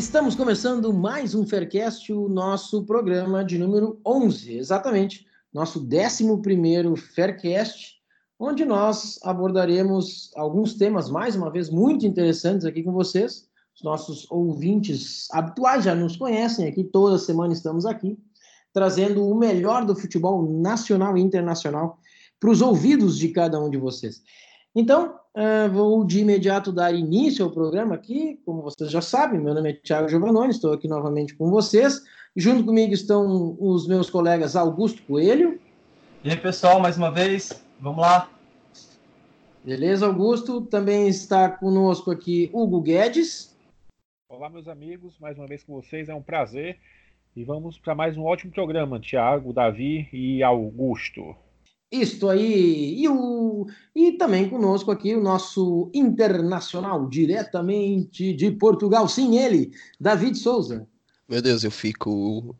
Estamos começando mais um Faircast, o nosso programa de número 11, exatamente, nosso 11 Faircast, onde nós abordaremos alguns temas, mais uma vez, muito interessantes aqui com vocês. Os nossos ouvintes habituais já nos conhecem aqui, toda semana estamos aqui, trazendo o melhor do futebol nacional e internacional para os ouvidos de cada um de vocês. Então, uh, vou de imediato dar início ao programa aqui. Como vocês já sabem, meu nome é Thiago Giovannoni, estou aqui novamente com vocês. Junto comigo estão os meus colegas Augusto Coelho. E aí, pessoal, mais uma vez, vamos lá. Beleza, Augusto? Também está conosco aqui Hugo Guedes. Olá, meus amigos, mais uma vez com vocês, é um prazer. E vamos para mais um ótimo programa, Tiago, Davi e Augusto. Isto aí, e, o, e também conosco aqui o nosso internacional, diretamente de Portugal, sim, ele, David Souza. Meu Deus, eu fico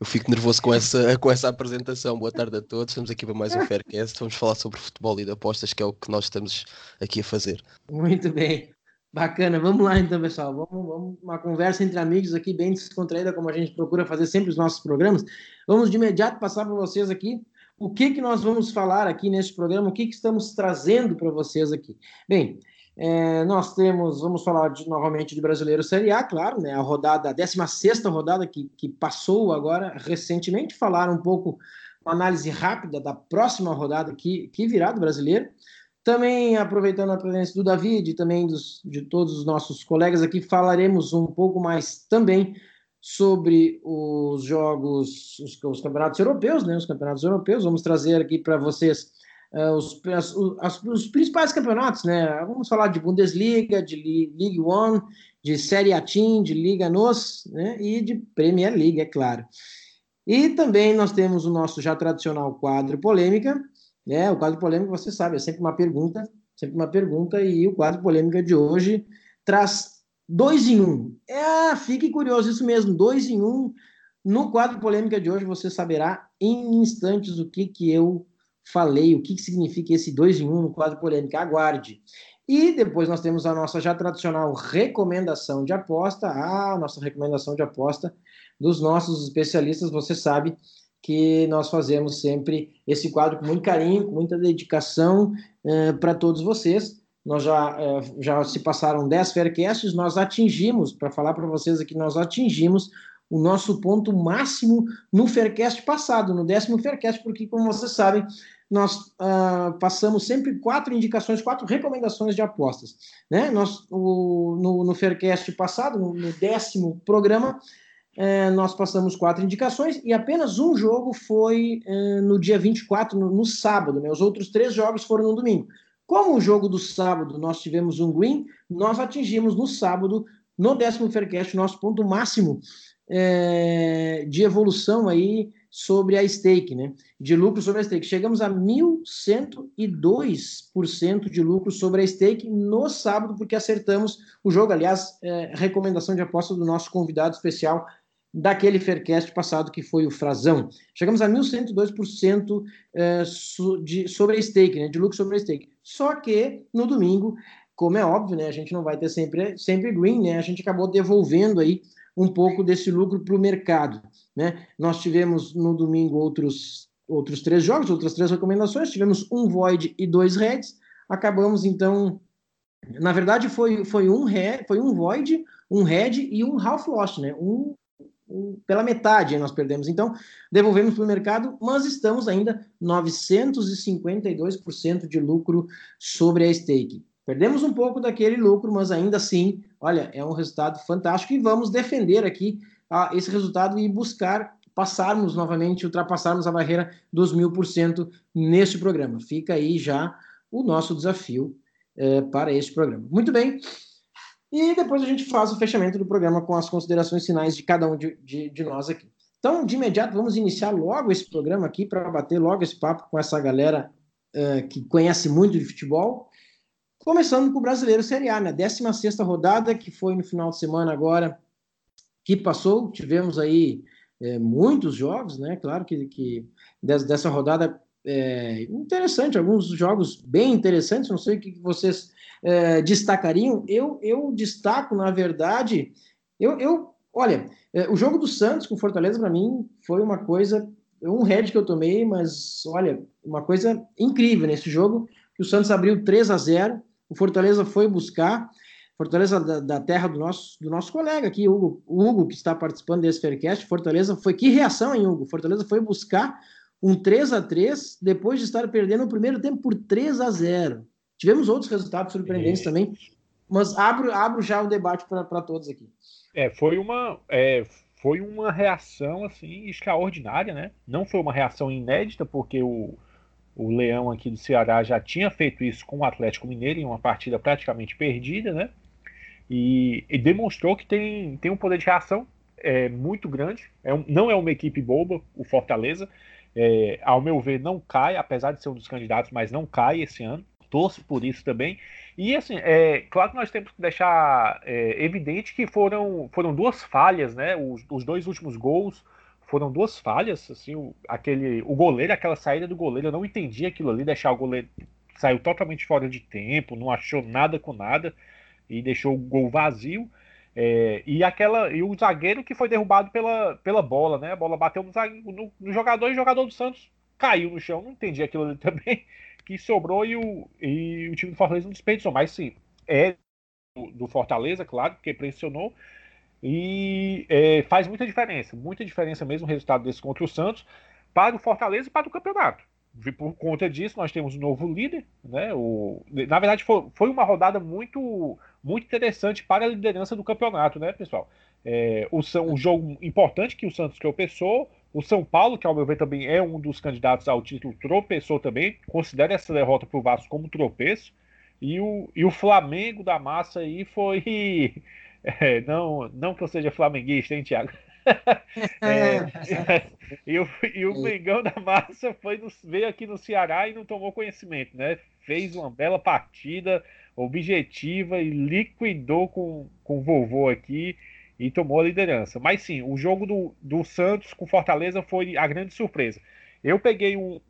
eu fico nervoso com essa, com essa apresentação. Boa tarde a todos. Estamos aqui para mais um Faircast. Vamos falar sobre futebol e de apostas, que é o que nós estamos aqui a fazer. Muito bem. Bacana. Vamos lá então, pessoal. Vamos, vamos uma conversa entre amigos aqui, bem descontraída, como a gente procura fazer sempre os nossos programas. Vamos de imediato passar para vocês aqui o que, que nós vamos falar aqui neste programa, o que, que estamos trazendo para vocês aqui. Bem, é, nós temos, vamos falar de, novamente de Brasileiro Série A, claro, né, a rodada, a 16 rodada que, que passou agora recentemente, falar um pouco, uma análise rápida da próxima rodada que, que virá do Brasileiro. Também, aproveitando a presença do David e também dos, de todos os nossos colegas aqui, falaremos um pouco mais também sobre os jogos, os, os, campeonatos europeus, né? Os campeonatos europeus. Vamos trazer aqui para vocês uh, os, as, os principais campeonatos, né? Vamos falar de Bundesliga, de League One, de Série A Team, de Liga NOS, né? E de Premier League, é claro. E também nós temos o nosso já tradicional quadro polêmica, né? O quadro polêmica, você sabe, é sempre uma pergunta, sempre uma pergunta, e o quadro polêmica de hoje traz Dois em um. É, fique curioso, isso mesmo, dois em um. No quadro polêmica de hoje você saberá em instantes o que, que eu falei, o que, que significa esse dois em um no quadro polêmica. Aguarde. E depois nós temos a nossa já tradicional recomendação de aposta, a nossa recomendação de aposta dos nossos especialistas. Você sabe que nós fazemos sempre esse quadro com muito carinho, com muita dedicação uh, para todos vocês nós já, é, já se passaram 10 Faircasts, nós atingimos, para falar para vocês aqui, nós atingimos o nosso ponto máximo no Faircast passado, no décimo Faircast, porque, como vocês sabem, nós uh, passamos sempre quatro indicações, quatro recomendações de apostas. Né? Nós, o, no, no Faircast passado, no, no décimo programa, eh, nós passamos quatro indicações e apenas um jogo foi eh, no dia 24, no, no sábado. Né? Os outros três jogos foram no domingo. Como o jogo do sábado nós tivemos um green, nós atingimos no sábado, no décimo Faircast, nosso ponto máximo é, de evolução aí sobre a stake, né? De lucro sobre a stake. Chegamos a 1.102% de lucro sobre a stake no sábado, porque acertamos o jogo. Aliás, é, recomendação de aposta do nosso convidado especial, daquele Faircast passado que foi o Frazão. Chegamos a 1.102% é, de, sobre a stake, né, de lucro sobre a stake. Só que no domingo, como é óbvio, né, a gente não vai ter sempre, sempre green, né, a gente acabou devolvendo aí um pouco desse lucro para o mercado. Né? Nós tivemos no domingo outros, outros três jogos, outras três recomendações, tivemos um void e dois reds, acabamos então na verdade, foi, foi, um, foi um void, um red e um half lost, né? Um pela metade nós perdemos. Então, devolvemos para o mercado, mas estamos ainda 952% de lucro sobre a stake. Perdemos um pouco daquele lucro, mas ainda assim, olha, é um resultado fantástico e vamos defender aqui ah, esse resultado e buscar passarmos novamente, ultrapassarmos a barreira dos mil por cento neste programa. Fica aí já o nosso desafio eh, para este programa. Muito bem. E depois a gente faz o fechamento do programa com as considerações finais de cada um de, de, de nós aqui. Então, de imediato, vamos iniciar logo esse programa aqui para bater logo esse papo com essa galera uh, que conhece muito de futebol. Começando com o Brasileiro Série A, né? 16 rodada, que foi no final de semana agora que passou. Tivemos aí é, muitos jogos, né? Claro que, que dessa rodada é, interessante, alguns jogos bem interessantes, não sei o que vocês é, destacariam. Eu, eu destaco, na verdade, eu, eu olha, é, o jogo do Santos com Fortaleza, para mim, foi uma coisa, um head que eu tomei, mas olha, uma coisa incrível nesse jogo, que o Santos abriu 3 a 0 o Fortaleza foi buscar, Fortaleza da, da, terra do nosso, do nosso colega aqui, Hugo, Hugo, que está participando desse Faircast, Fortaleza foi, que reação, hein, Hugo? Fortaleza foi buscar um 3 a 3 depois de estar perdendo o primeiro tempo por 3 a 0 Tivemos outros resultados surpreendentes é. também, mas abro, abro já o debate para todos aqui. É, foi uma, é, foi uma reação assim extraordinária, né? Não foi uma reação inédita, porque o, o Leão aqui do Ceará já tinha feito isso com o Atlético Mineiro em uma partida praticamente perdida, né? E, e demonstrou que tem, tem um poder de reação é, muito grande. É um, não é uma equipe boba, o Fortaleza. É, ao meu ver, não cai, apesar de ser um dos candidatos, mas não cai esse ano. Torço por isso também. E assim, é claro que nós temos que deixar é, evidente que foram, foram duas falhas, né? Os, os, dois últimos gols foram duas falhas. Assim, o, aquele, o goleiro, aquela saída do goleiro, eu não entendi aquilo ali, deixar o goleiro saiu totalmente fora de tempo, não achou nada com nada e deixou o gol vazio. É, e aquela e o zagueiro que foi derrubado pela, pela bola, né? A bola bateu no, no, no jogador e o jogador do Santos caiu no chão. Não entendi aquilo ali também. Que sobrou e o, e o time do Fortaleza não desperdiçou. Mas sim, é do, do Fortaleza, claro, porque pressionou. E é, faz muita diferença, muita diferença mesmo o resultado desse contra o Santos para o Fortaleza e para o campeonato. Por conta disso, nós temos um novo líder. Né? O, na verdade, foi, foi uma rodada muito muito interessante para a liderança do campeonato, né, pessoal? É, o, um jogo importante que o Santos tropeçou, o São Paulo, que ao meu ver também é um dos candidatos ao título, tropeçou também, considera essa derrota para o Vasco como tropeço, e o, e o Flamengo da massa aí foi. É, não, não que eu seja flamenguista, hein, Thiago? É, e, o, e o Mengão da massa foi no, veio aqui no Ceará e não tomou conhecimento, né? Fez uma bela partida, objetiva e liquidou com, com o vovô aqui e tomou a liderança. Mas sim, o jogo do, do Santos com Fortaleza foi a grande surpresa. Eu peguei um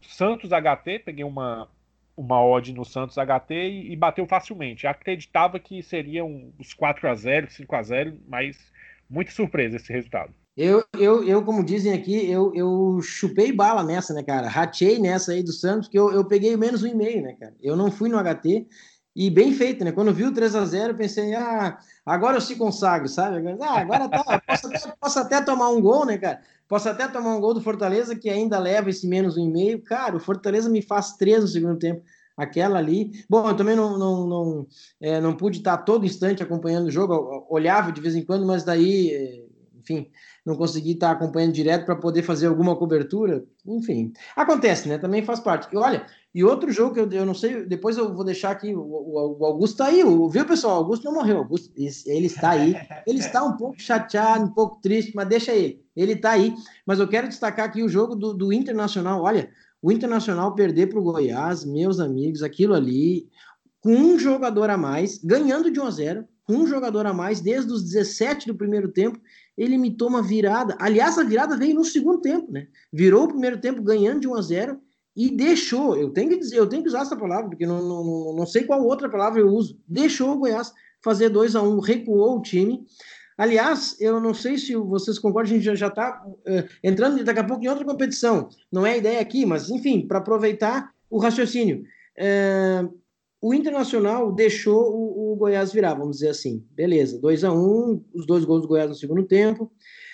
Santos HT, peguei uma, uma odd no Santos HT e, e bateu facilmente. acreditava que seriam os 4 a 0 5 a 0 mas muito surpresa esse resultado. Eu, eu, eu, como dizem aqui, eu, eu chupei bala nessa, né, cara? Ratei nessa aí do Santos, que eu, eu peguei menos um e-mail, né, cara? Eu não fui no HT, e bem feito, né? Quando viu o 3 a 0 pensei, ah, agora eu se consagro, sabe? Ah, agora tá, posso até, posso até tomar um gol, né, cara? Posso até tomar um gol do Fortaleza, que ainda leva esse menos um e meio. Cara, o Fortaleza me faz três no segundo tempo. Aquela ali. Bom, eu também não, não, não, é, não pude estar todo instante acompanhando o jogo, olhava de vez em quando, mas daí, é, enfim, não consegui estar acompanhando direto para poder fazer alguma cobertura. Enfim, acontece, né? Também faz parte. E olha, e outro jogo que eu, eu não sei, depois eu vou deixar aqui, o, o, Augusto está aí, o, viu pessoal? O Augusto não morreu, Augusto, ele está aí, ele está um pouco chateado, um pouco triste, mas deixa ele, ele está aí. Mas eu quero destacar aqui o jogo do, do Internacional, olha, o Internacional perder para o Goiás, meus amigos, aquilo ali, com um jogador a mais, ganhando de 1 a 0, com um jogador a mais, desde os 17 do primeiro tempo, ele me toma virada. Aliás, a virada veio no segundo tempo, né? Virou o primeiro tempo ganhando de 1 a 0 e deixou, eu tenho que dizer, eu tenho que usar essa palavra, porque não, não, não sei qual outra palavra eu uso, deixou o Goiás fazer 2 a 1 um, recuou o time. Aliás, eu não sei se vocês concordam, a gente já está uh, eh, entrando daqui a pouco em outra competição. Não é a ideia aqui, mas enfim, para aproveitar o raciocínio. Uh, o Internacional deixou o, o, Goiás virar, vamos dizer assim. Beleza, 2 a 1 um, os dois gols do Goiás no segundo tempo,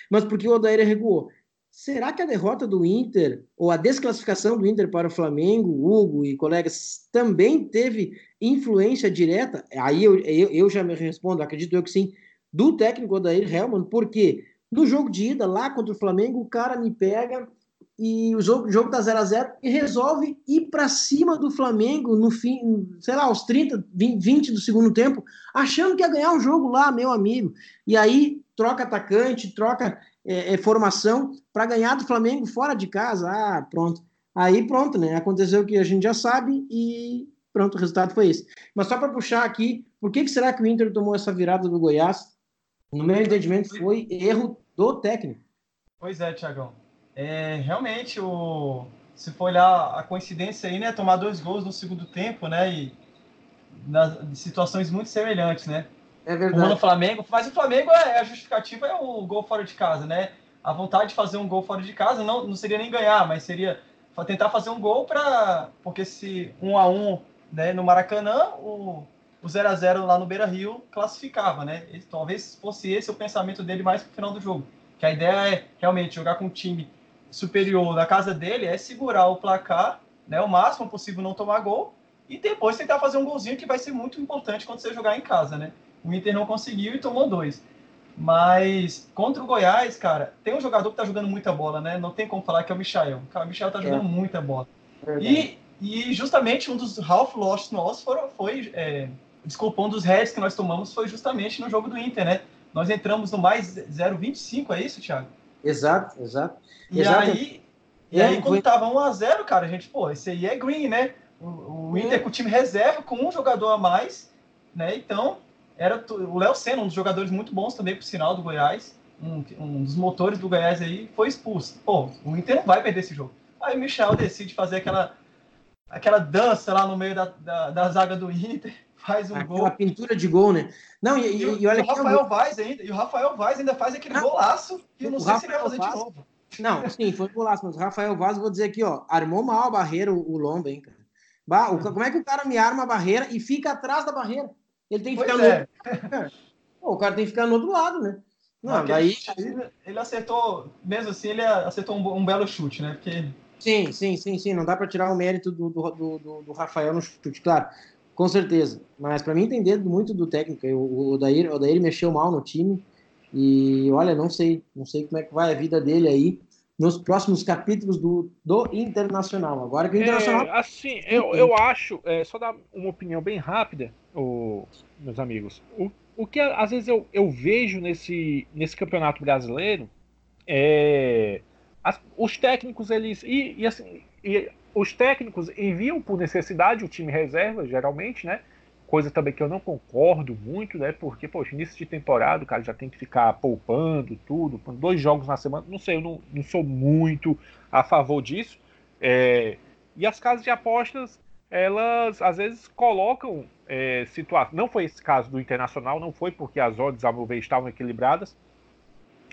mas porque o Odair recuou. Será que a derrota do Inter, ou a desclassificação do Inter para o Flamengo, Hugo e colegas, também teve influência direta? Aí eu, eu, eu já me respondo, acredito eu que sim, do técnico Odair Helman, porque no jogo de ida, lá contra o Flamengo, o cara me pega e o jogo, o jogo tá 0 a 0 e resolve ir para cima do Flamengo no fim, sei lá, aos 30, 20 do segundo tempo, achando que ia ganhar o jogo lá, meu amigo. E aí troca atacante, troca é, é, formação para ganhar do Flamengo fora de casa. Ah, pronto. Aí pronto, né? Aconteceu o que a gente já sabe e pronto, o resultado foi esse. Mas só para puxar aqui, por que, que será que o Inter tomou essa virada do Goiás? No meu entendimento, foi erro do técnico. Pois é, Tiagão. É, realmente, o... se for olhar a coincidência aí, né, tomar dois gols no segundo tempo, né, e nas situações muito semelhantes, né? É verdade. Uma no Flamengo, mas o Flamengo é a justificativa é o gol fora de casa, né? A vontade de fazer um gol fora de casa não, não seria nem ganhar, mas seria tentar fazer um gol para porque se um a um, né, no Maracanã, o o 0 a 0 lá no Beira-Rio classificava, né? talvez fosse esse o pensamento dele mais pro final do jogo, que a ideia é realmente jogar com um time superior da casa dele é segurar o placar, né, o máximo possível não tomar gol e depois tentar fazer um golzinho que vai ser muito importante quando você jogar em casa, né? O Inter não conseguiu e tomou dois. Mas contra o Goiás, cara, tem um jogador que tá jogando muita bola, né? Não tem como falar que é o Michael. Cara, o Michael tá jogando é. muita bola. E, e justamente um dos Ralph Lost nossos foram, foi. É, desculpa, um dos heads que nós tomamos foi justamente no jogo do Inter, né? Nós entramos no mais 0,25, é isso, Thiago? Exato, exato. E exato. aí, e aí quando tava 1x0, cara, a gente, pô, esse aí é green, né? O, o Inter com o time reserva, com um jogador a mais, né? Então, era o Léo Senna, um dos jogadores muito bons também, por sinal, do Goiás, um, um, dos motores do Goiás aí, foi expulso. Pô, o Inter não vai perder esse jogo. Aí o Michel decide fazer aquela, aquela dança lá no meio da, da, da zaga do Inter, faz um aquela gol. pintura de gol, né? Não, e, e, e, e olha o Rafael Vaz ainda, e o Rafael Vaz ainda faz aquele não, golaço que eu não sei Rafael se ele vai fazer Vaz, de novo. Não, sim, foi golaço, mas o Rafael Vaz, vou dizer aqui, ó, armou mal a barreira o, o Lomba, hein, cara. Bah, o, como é que o cara me arma a barreira e fica atrás da barreira? Ele tem que pois ficar é. no... Pô, o cara tem que ficar no outro lado, né? Não, daí... Ele acertou, mesmo assim, ele acertou um, um, belo chute, né? Porque... Sim, sim, sim, sim. Não dá para tirar o mérito do, do, do, do, Rafael no chute, claro, com certeza. Mas para mim entender muito do técnico. O, Daír, o Daír mexeu mal no time. E olha, não sei, não sei como é que vai a vida dele aí nos próximos capítulos do, do Internacional. Agora que o Internacional. É, assim, eu, eu acho, é, só dar uma opinião bem rápida, o, meus amigos. O, o que às vezes eu, eu vejo nesse, nesse campeonato brasileiro é. As, os técnicos, eles. E, e assim. E os técnicos enviam por necessidade o time reserva, geralmente, né? coisa também que eu não concordo muito, né? Porque, poxa, início de temporada, o cara já tem que ficar poupando tudo, dois jogos na semana. Não sei, eu não, não sou muito a favor disso. É, e as casas de apostas, elas às vezes colocam é, situações. Não foi esse caso do Internacional, não foi porque as odds, a meu ver, estavam equilibradas,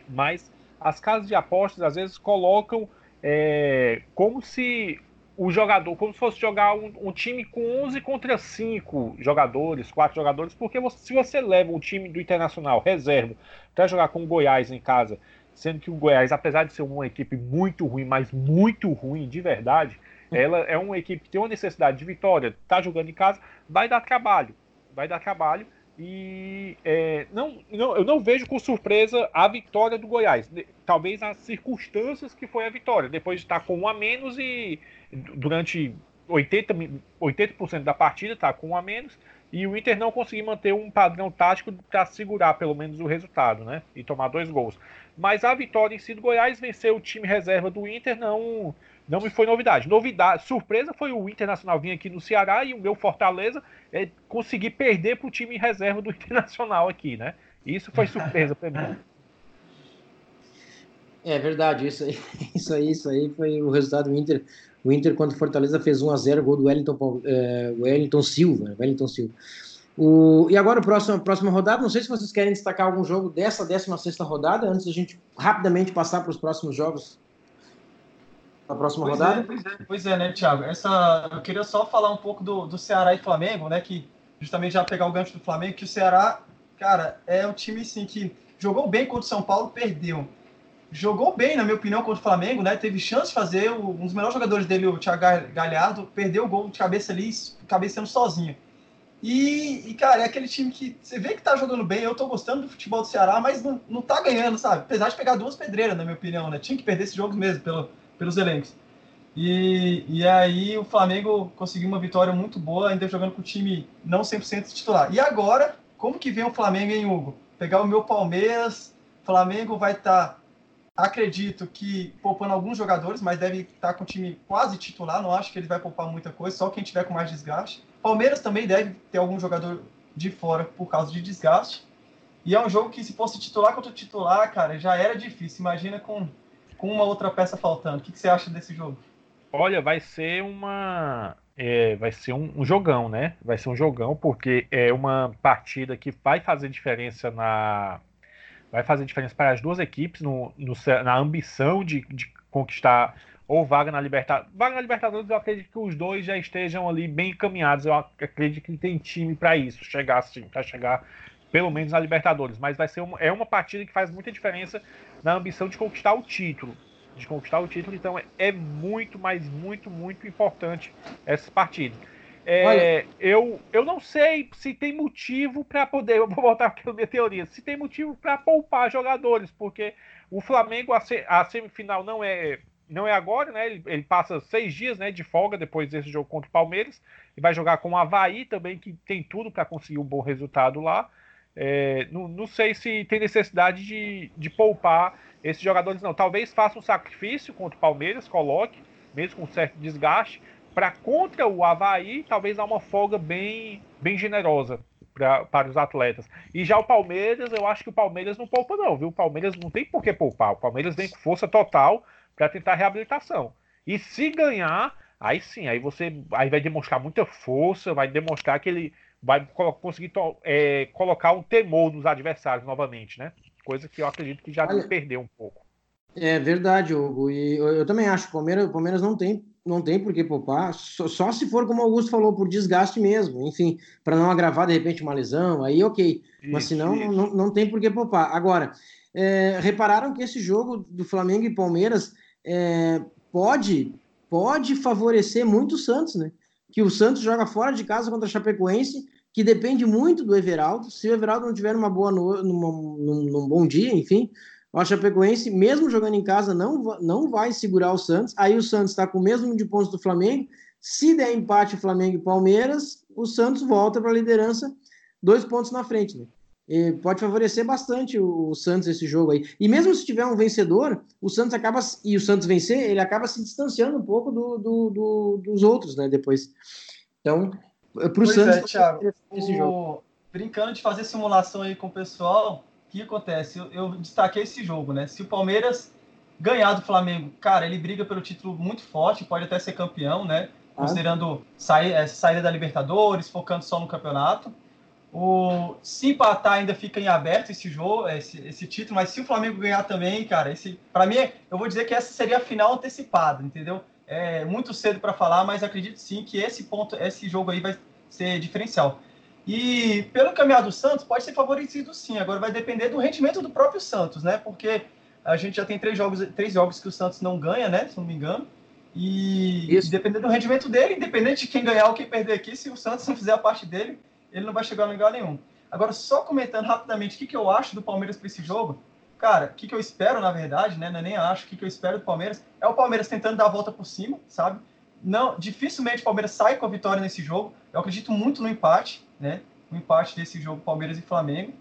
mas as casas de apostas às vezes colocam é, como se o jogador, como se fosse jogar um, um, time com 11 contra 5 jogadores, 4 jogadores, porque você, se você leva um time do Internacional reserva para jogar com o Goiás em casa, sendo que o Goiás, apesar de ser uma equipe muito ruim, mas muito ruim de verdade, ela é uma equipe que tem uma necessidade de vitória, está jogando em casa, vai dar trabalho, vai dar trabalho. E é, não, não, eu não vejo com surpresa a vitória do Goiás. Talvez as circunstâncias que foi a vitória, depois de estar com um a menos e durante 80%, 80 da partida está com um a menos e o Inter não conseguir manter um padrão tático para segurar pelo menos o resultado, né? E tomar dois gols. Mas a vitória em si do Goiás vencer o time reserva do Inter não não me foi novidade. Novidade, surpresa foi o Internacional vir aqui no Ceará e o meu Fortaleza é conseguir perder para o time reserva do Internacional aqui, né? Isso foi surpresa para mim. É verdade, isso aí, isso aí, isso aí foi o resultado do Inter. O Inter contra o Fortaleza fez 1 a 0 gol do Wellington, é, Wellington Silva, Wellington Silva. O, e agora, a próxima, próxima rodada, não sei se vocês querem destacar algum jogo dessa 16 rodada, antes da gente rapidamente passar para os próximos jogos da próxima pois rodada. É, pois, é, pois é, né, Thiago? Essa, eu queria só falar um pouco do, do Ceará e Flamengo, né, que justamente já pegar o gancho do Flamengo, que o Ceará, cara, é um time, assim, que jogou bem contra o São Paulo, perdeu. Jogou bem, na minha opinião, contra o Flamengo, né, teve chance de fazer, um dos melhores jogadores dele, o Thiago Galhardo, perdeu o gol de cabeça ali, cabeceando sozinho. E, e, cara, é aquele time que você vê que tá jogando bem. Eu tô gostando do futebol do Ceará, mas não, não tá ganhando, sabe? Apesar de pegar duas pedreiras, na minha opinião, né? Tinha que perder esse jogo mesmo, pelo, pelos elencos. E, e aí o Flamengo conseguiu uma vitória muito boa, ainda jogando com o time não 100% titular. E agora, como que vem o Flamengo, hein, Hugo? Pegar o meu Palmeiras, Flamengo vai estar, tá, acredito que poupando alguns jogadores, mas deve estar tá com o time quase titular, não acho que ele vai poupar muita coisa, só quem tiver com mais desgaste. Palmeiras também deve ter algum jogador de fora por causa de desgaste. E é um jogo que, se fosse titular contra titular, cara, já era difícil. Imagina com, com uma outra peça faltando. O que, que você acha desse jogo? Olha, vai ser uma. É, vai ser um, um, jogão, né? Vai ser um jogão, porque é uma partida que vai fazer diferença na. Vai fazer diferença para as duas equipes no, no na ambição de, de conquistar ou vaga na Libertadores. Vaga na Libertadores, eu acredito que os dois já estejam ali bem encaminhados. Eu acredito que tem time para isso, chegar assim, para chegar pelo menos na Libertadores. Mas vai ser uma, é uma partida que faz muita diferença na ambição de conquistar o título. De conquistar o título, então é, é muito, mas muito, muito importante essa partida. É, eu, eu não sei se tem motivo para poder. Eu vou voltar aqui na minha teoria. Se tem motivo para poupar jogadores, porque o Flamengo, a, a semifinal não é não é agora, né? Ele, ele, passa seis dias né, de folga depois desse jogo contra o Palmeiras e vai jogar com o Havaí também, que tem tudo para conseguir um bom resultado lá. É, não, não, sei se tem necessidade de, de poupar esses jogadores, não. Talvez faça um sacrifício contra o Palmeiras, coloque, mesmo com certo desgaste, para contra o Havaí, talvez dar uma folga bem, bem generosa pra, para os atletas. E já o Palmeiras, eu acho que o Palmeiras não poupa, não, viu? O Palmeiras não tem por que poupar. O Palmeiras vem com força total para tentar reabilitação. E se ganhar, aí sim, aí você aí vai demonstrar muita força, vai demonstrar que ele vai conseguir é, colocar um temor nos adversários novamente, né? Coisa que eu acredito que já Olha, perdeu um pouco. É verdade, Hugo. E eu, eu também acho que o Palmeiras, o Palmeiras não tem não tem por que poupar, só, só, se for, como o Augusto falou, por desgaste mesmo, enfim, para não agravar de repente uma lesão, aí ok, isso, mas senão não, não tem por que poupar. Agora, é, repararam que esse jogo do Flamengo e Palmeiras é, pode, pode favorecer muito o Santos, né? Que o Santos joga fora de casa contra a Chapecoense, que depende muito do Everaldo. Se o Everaldo não tiver uma boa no, numa, num, num bom dia, enfim, o Chapecoense, mesmo jogando em casa, não, não vai segurar o Santos. Aí o Santos está com o mesmo número de pontos do Flamengo. Se der empate Flamengo e Palmeiras, o Santos volta para a liderança, dois pontos na frente. Né? E pode favorecer bastante o, o, Santos esse jogo aí. E mesmo se tiver um vencedor, o Santos acaba e o Santos vencer, ele acaba se distanciando um pouco do, do, do dos outros, né? Depois. Então, para o Santos. É, Thiago, esse o... jogo. Brincando de fazer simulação aí com o pessoal, que acontece? Eu, eu destaquei esse jogo, né? Se o Palmeiras ganhar do Flamengo, cara, ele briga pelo título muito forte, pode até ser campeão, né? Ah. Considerando sair, é, saída da Libertadores, focando só no campeonato. O, se empatar, ainda fica em aberto esse jogo, esse, esse título, mas se o Flamengo ganhar também, cara, esse para mim, eu vou dizer que essa seria a final antecipada, entendeu? É muito cedo para falar, mas acredito sim que esse ponto, esse jogo aí vai ser diferencial. E pelo caminhar do Santos, pode ser favorecido sim. Agora vai depender do rendimento do próprio Santos, né? Porque a gente já tem três jogos, três jogos que o Santos não ganha, né? Se não me engano. E, e dependendo do rendimento dele, independente de quem ganhar ou quem perder aqui, se o Santos não fizer a parte dele, ele não vai chegar a lugar nenhum. Agora, só comentando rapidamente o que, que eu acho do Palmeiras para esse jogo, cara, o que, que eu espero, na verdade, né? Não é nem acho, o que, que eu espero do Palmeiras é o Palmeiras tentando dar a volta por cima, sabe? Não, dificilmente o Palmeiras sai com a vitória nesse jogo. Eu acredito muito no empate, né? O empate desse jogo Palmeiras e Flamengo.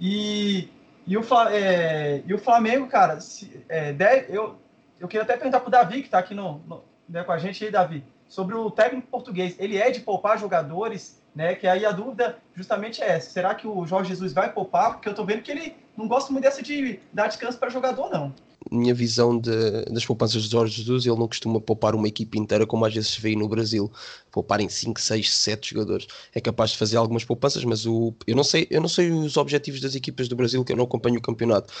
E, e, o, é, e o Flamengo, cara, se, é, eu, eu queria até perguntar pro Davi, que está aqui no, no, né, com a gente aí, Davi, sobre o técnico português. Ele é de poupar jogadores né? Que aí a dúvida justamente é essa: será que o Jorge Jesus vai poupar? Porque eu tô vendo que ele não gosta muito dessa de dar descanso para jogador, não. Minha visão de, das poupanças de Jorge Jesus, ele não costuma poupar uma equipe inteira, como às vezes se vê no Brasil, poupar em 5, 6, 7 jogadores. É capaz de fazer algumas poupanças, mas o, eu, não sei, eu não sei os objetivos das equipas do Brasil, que eu não acompanho o campeonato.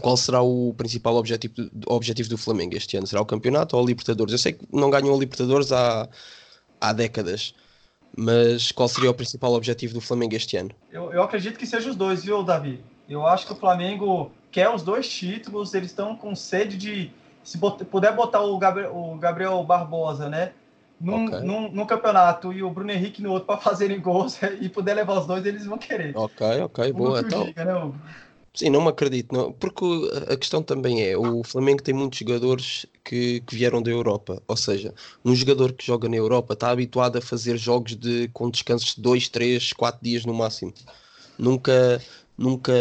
Qual será o principal objetivo, objetivo do Flamengo este ano? Será o campeonato ou a Libertadores? Eu sei que não ganham a Libertadores há, há décadas mas qual seria o principal objetivo do Flamengo este ano? Eu, eu acredito que seja os dois, viu, Davi? Eu acho que o Flamengo quer os dois títulos, eles estão com sede de. Se bot, puder botar o Gabriel, o Gabriel Barbosa, né? Num, okay. num, num, campeonato e o Bruno Henrique no outro para fazerem gols e puder levar os dois, eles vão querer. Ok, ok, boa. Então, diga, né, Hugo? Sim, não me acredito, não, porque a questão também é, o Flamengo tem muitos jogadores que, que vieram da Europa, ou seja, um jogador que joga na Europa está habituado a fazer jogos de, com descansos de 2, 3, 4 dias no máximo. Nunca, nunca,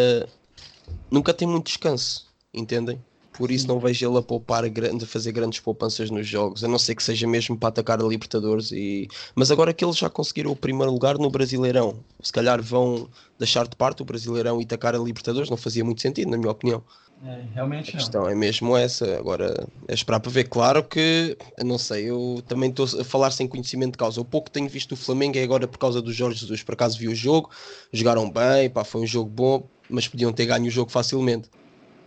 nunca tem muito descanso, entendem? por isso não vejo ele a poupar grande, a fazer grandes poupanças nos jogos, a não ser que seja mesmo para atacar a Libertadores. E... Mas agora que eles já conseguiram o primeiro lugar no Brasileirão, se calhar vão deixar de parte o Brasileirão e atacar a Libertadores, não fazia muito sentido, na minha opinião. É, realmente a questão não. é mesmo essa. Agora, é esperar para ver. Claro que, não sei, eu também estou a falar sem conhecimento de causa. O pouco que tenho visto o Flamengo é agora por causa do Jorge Jesus. Por acaso vi o jogo, jogaram bem, pá, foi um jogo bom, mas podiam ter ganho o jogo facilmente.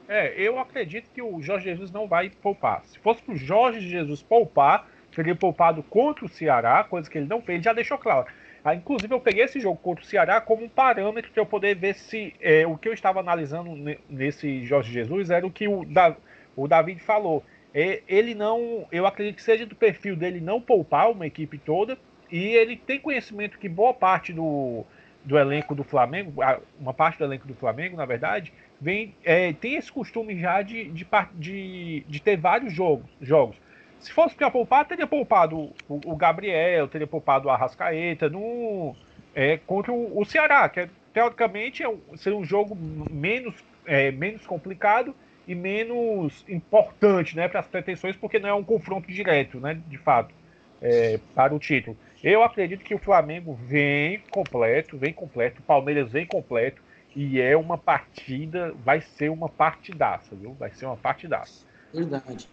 É, eu acredito que o Jorge Jesus não vai poupar. Se fosse para o Jorge Jesus poupar, teria poupado contra o Ceará, coisa que ele não fez, ele já deixou claro. Ah, inclusive, eu peguei esse jogo contra o Ceará como um parâmetro para eu poder ver se é, o que eu estava analisando nesse Jorge Jesus era o que o, da, o David falou. É, ele não, eu acredito que seja do perfil dele não poupar uma equipe toda, e ele tem conhecimento que boa parte do, do elenco do Flamengo, uma parte do elenco do Flamengo, na verdade, vem, é, tem esse costume já de, de, de, de ter vários jogos, jogos. Se fosse para poupar, teria poupado o, o, Gabriel, teria poupado o Arrascaeta no, é, contra o, o, Ceará, que é, teoricamente é um, seria um jogo menos, é, menos complicado e menos importante né, para as pretensões, porque não é um confronto direto, né, de fato, é, para o título. Eu acredito que o Flamengo vem completo, vem completo, o Palmeiras vem completo, e é uma partida, vai ser uma partidaça, viu? Vai ser uma partidaça. Verdade.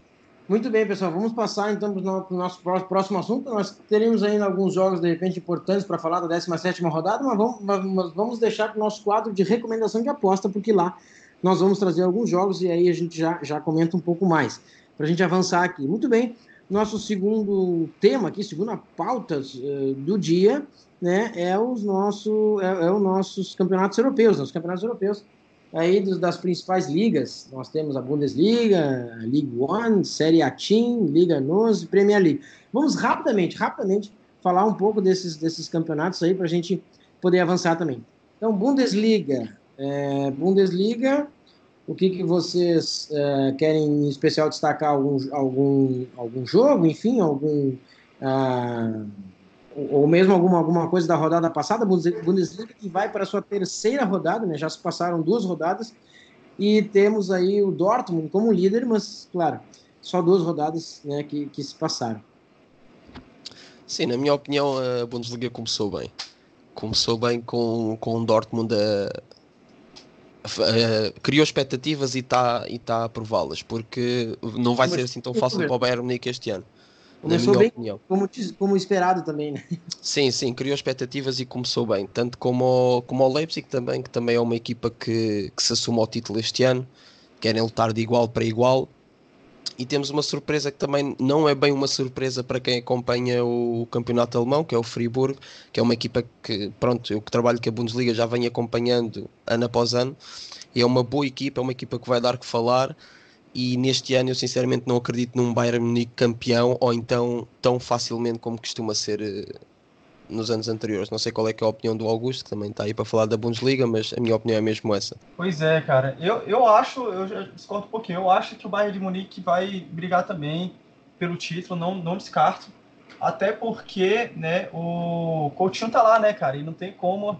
Muito bem, pessoal. Vamos passar então para o nosso próximo assunto. Nós teremos ainda alguns jogos, de repente, importantes para falar da 17 rodada, mas vamos, mas vamos deixar para o nosso quadro de recomendação de aposta, porque lá nós vamos trazer alguns jogos e aí a gente já, já comenta um pouco mais, para a gente avançar aqui. Muito bem. Nosso segundo tema aqui, segunda pauta uh, do dia, né, é os nosso, é, é os nossos campeonatos europeus, os campeonatos europeus aí dos, das principais ligas. Nós temos a Bundesliga, a League One, Série A Team, Liga NOS e Premier League. Vamos rapidamente, rapidamente falar um pouco desses, desses campeonatos aí para a gente poder avançar também. Então, Bundesliga. É, Bundesliga, o que, que vocês é, querem em especial destacar? Algum, algum, algum jogo, enfim, algum... Ah, ou mesmo alguma, alguma coisa da rodada passada, Bundesliga que vai para a sua terceira rodada, né? já se passaram duas rodadas, e temos aí o Dortmund como líder, mas, claro, só duas rodadas né, que, que se passaram. Sim, na minha opinião, a Bundesliga começou bem. Começou bem com, com o Dortmund a, criou expectativas e está e tá a prová-las, porque não vai ser assim tão fácil para o Bayern Munique este ano. Começou bem, opinião. Como, como esperado também, né? Sim, sim, criou expectativas e começou bem. Tanto como, como o Leipzig também, que também é uma equipa que, que se assume ao título este ano. Querem lutar de igual para igual. E temos uma surpresa que também não é bem uma surpresa para quem acompanha o campeonato alemão, que é o Friburgo, que é uma equipa que, pronto, eu que trabalho com a Bundesliga já venho acompanhando ano após ano. E é uma boa equipa, é uma equipa que vai dar que falar e neste ano eu sinceramente não acredito num Bayern Munique campeão ou então tão facilmente como costuma ser uh, nos anos anteriores. Não sei qual é, é a opinião do Augusto, que também está aí para falar da Bundesliga, mas a minha opinião é mesmo essa. Pois é, cara. Eu, eu acho, eu já discordo um pouquinho, eu acho que o Bayern de Munique vai brigar também pelo título, não, não descarto. Até porque né, o Coutinho tá lá, né, cara? E não tem como.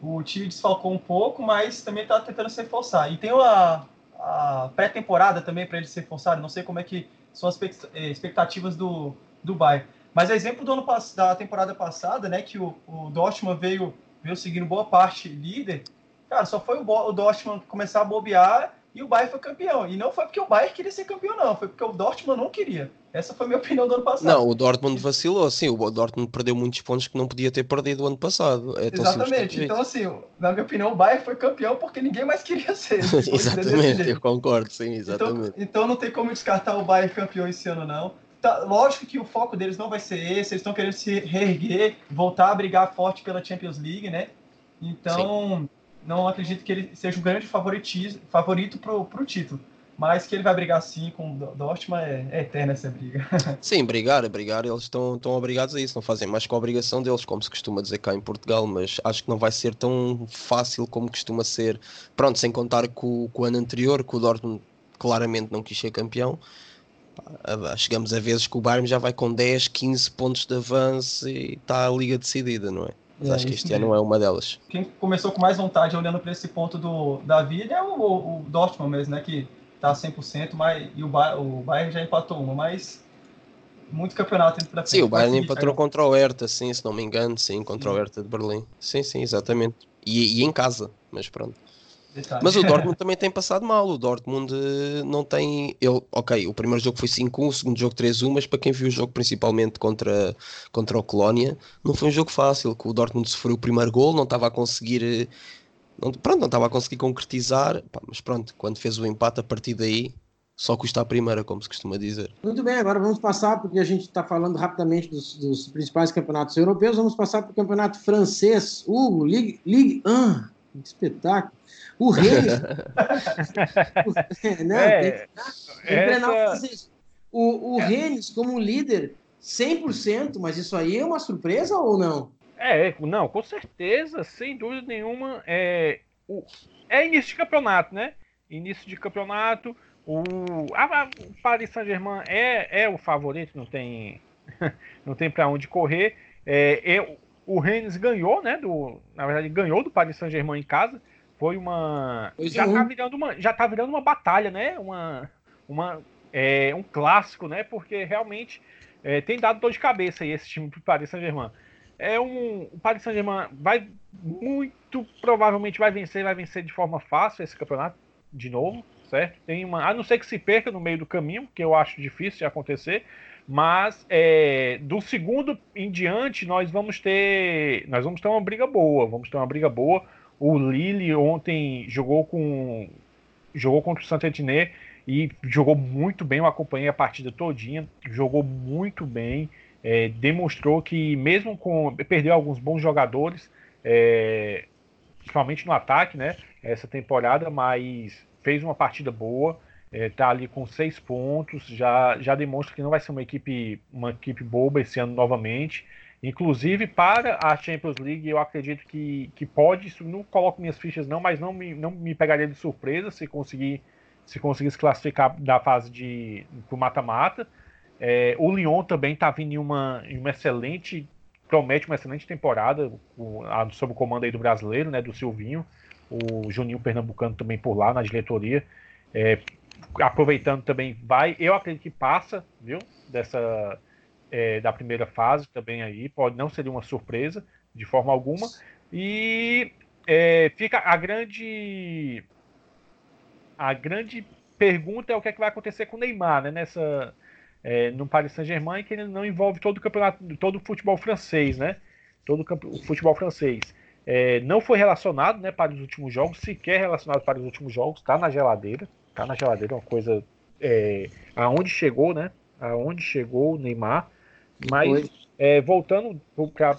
O time desfalcou um pouco, mas também tá tentando se reforçar. E tem a, a pré-temporada também para ele ser forçado. Não sei como é que são as eh, expectativas do, Bayern. Mas é exemplo do ano da temporada passada, né, que o, o Dortmund veio, veio seguindo boa parte líder. Cara, só foi o, o Dortmund começar a bobear e o Bayern foi campeão. E não foi porque o Bayern queria ser campeão, não. Foi porque o Dortmund não queria. Essa foi a minha opinião do ano passado. Não, o Dortmund vacilou, sim. O Dortmund perdeu muitos pontos que não podia ter perdido o ano passado. É Exatamente. Então, assim, na minha opinião, o Bayern foi campeão porque ninguém mais queria ser. exatamente, eu concordo, sim, então, exatamente. Então, então não tem como descartar o Bayern campeão esse ano, não. Tá, lógico que o foco deles não vai ser esse, eles estão querendo se reerguer, voltar a brigar forte pela Champions League, né? Então, sim não acredito que ele seja um grande favorito para o título. Mas que ele vai brigar sim com o Dortmund é, é eterna essa briga. Sim, brigar, é brigar, eles estão, estão obrigados a isso, não fazem mais com a obrigação deles, como se costuma dizer cá em Portugal, mas acho que não vai ser tão fácil como costuma ser. Pronto, sem contar com, com o ano anterior, que o Dortmund claramente não quis ser campeão. Chegamos a vezes que o Bayern já vai com 10, 15 pontos de avanço e está a liga decidida, não é? Mas é, acho que este ano é uma delas. Quem começou com mais vontade olhando para esse ponto do David é o, o Dortmund mesmo, né? Que tá 100%, mas, e o, ba o Bayern já empatou uma, mas muito campeonato indo para frente. Sim, o Bayern empatou contra o Hertha, sim, se não me engano, sim, contra sim. o Hertha de Berlim. Sim, sim, exatamente. E, e em casa, mas pronto. Mas o Dortmund também tem passado mal. O Dortmund eh, não tem. Ele, ok, o primeiro jogo foi 5-1, o segundo jogo 3-1, mas para quem viu o jogo principalmente contra, contra o Colónia, não foi um jogo fácil. Que o Dortmund sofreu o primeiro gol, não estava a conseguir. Eh, não, pronto, não estava a conseguir concretizar, pá, mas pronto, quando fez o empate a partir daí, só custa a primeira, como se costuma dizer. Muito bem, agora vamos passar, porque a gente está falando rapidamente dos, dos, principais campeonatos europeus, vamos passar para o campeonato francês. Hugo, Ligue, Ligue 1, que espetáculo. O Rennes. não, é, essa... O, o é. Rennes como líder 100%, mas isso aí é uma surpresa ou não? É, não, com certeza, sem dúvida nenhuma. É, o, é início de campeonato, né? Início de campeonato. O, a, a Paris Saint-Germain é, é o favorito, não tem, não tem para onde correr. É, é, o Rennes ganhou, né? Do, na verdade, ganhou do Paris Saint-Germain em casa. Foi uma. já tá, virando uma já tá virando uma batalha, né? Uma, uma, é, um clássico, né? Porque realmente é, tem dado dor de cabeça aí esse time do Paris Saint-Germain. É um, o Paris Saint-Germain vai muito provavelmente vai vencer, vai vencer de forma fácil esse campeonato de novo, certo? Tem uma, a não ser que se perca no meio do caminho, que eu acho difícil de acontecer, mas é, do segundo em diante nós vamos ter nós vamos ter uma briga boa, vamos ter uma briga boa. O Lille ontem jogou com jogou contra o Saint-Etienne e jogou muito bem, eu acompanhei a partida todinha, jogou muito bem, é, demonstrou que mesmo com perdeu alguns bons jogadores, é, principalmente no ataque, né, essa temporada, mas fez uma partida boa, está é, ali com seis pontos, já, já demonstra que não vai ser uma equipe uma equipe boba esse ano novamente. Inclusive, para a Champions League, eu acredito que, que pode, não coloco minhas fichas não, mas não me, não me pegaria de surpresa se conseguir se conseguir se classificar da fase de mata-mata. É, o Lyon também está vindo em uma, em uma excelente, promete uma excelente temporada a, sob o comando aí do brasileiro, né, do Silvinho, o Juninho Pernambucano também por lá na diretoria. É, aproveitando também, vai, eu acredito que passa, viu, dessa é, da primeira fase também aí, pode não ser uma surpresa de forma alguma. E é, fica a grande a grande pergunta é o que, é que vai acontecer com o Neymar, né? Nessa é, no Paris Saint-Germain que ele não envolve todo o campeonato, todo o futebol francês, né? Todo o futebol francês. É, não foi relacionado, né, para os últimos jogos, sequer relacionado para os últimos jogos, está na geladeira, está na geladeira, uma coisa é, aonde chegou, né? Aonde chegou o Neymar. Mas é, voltando para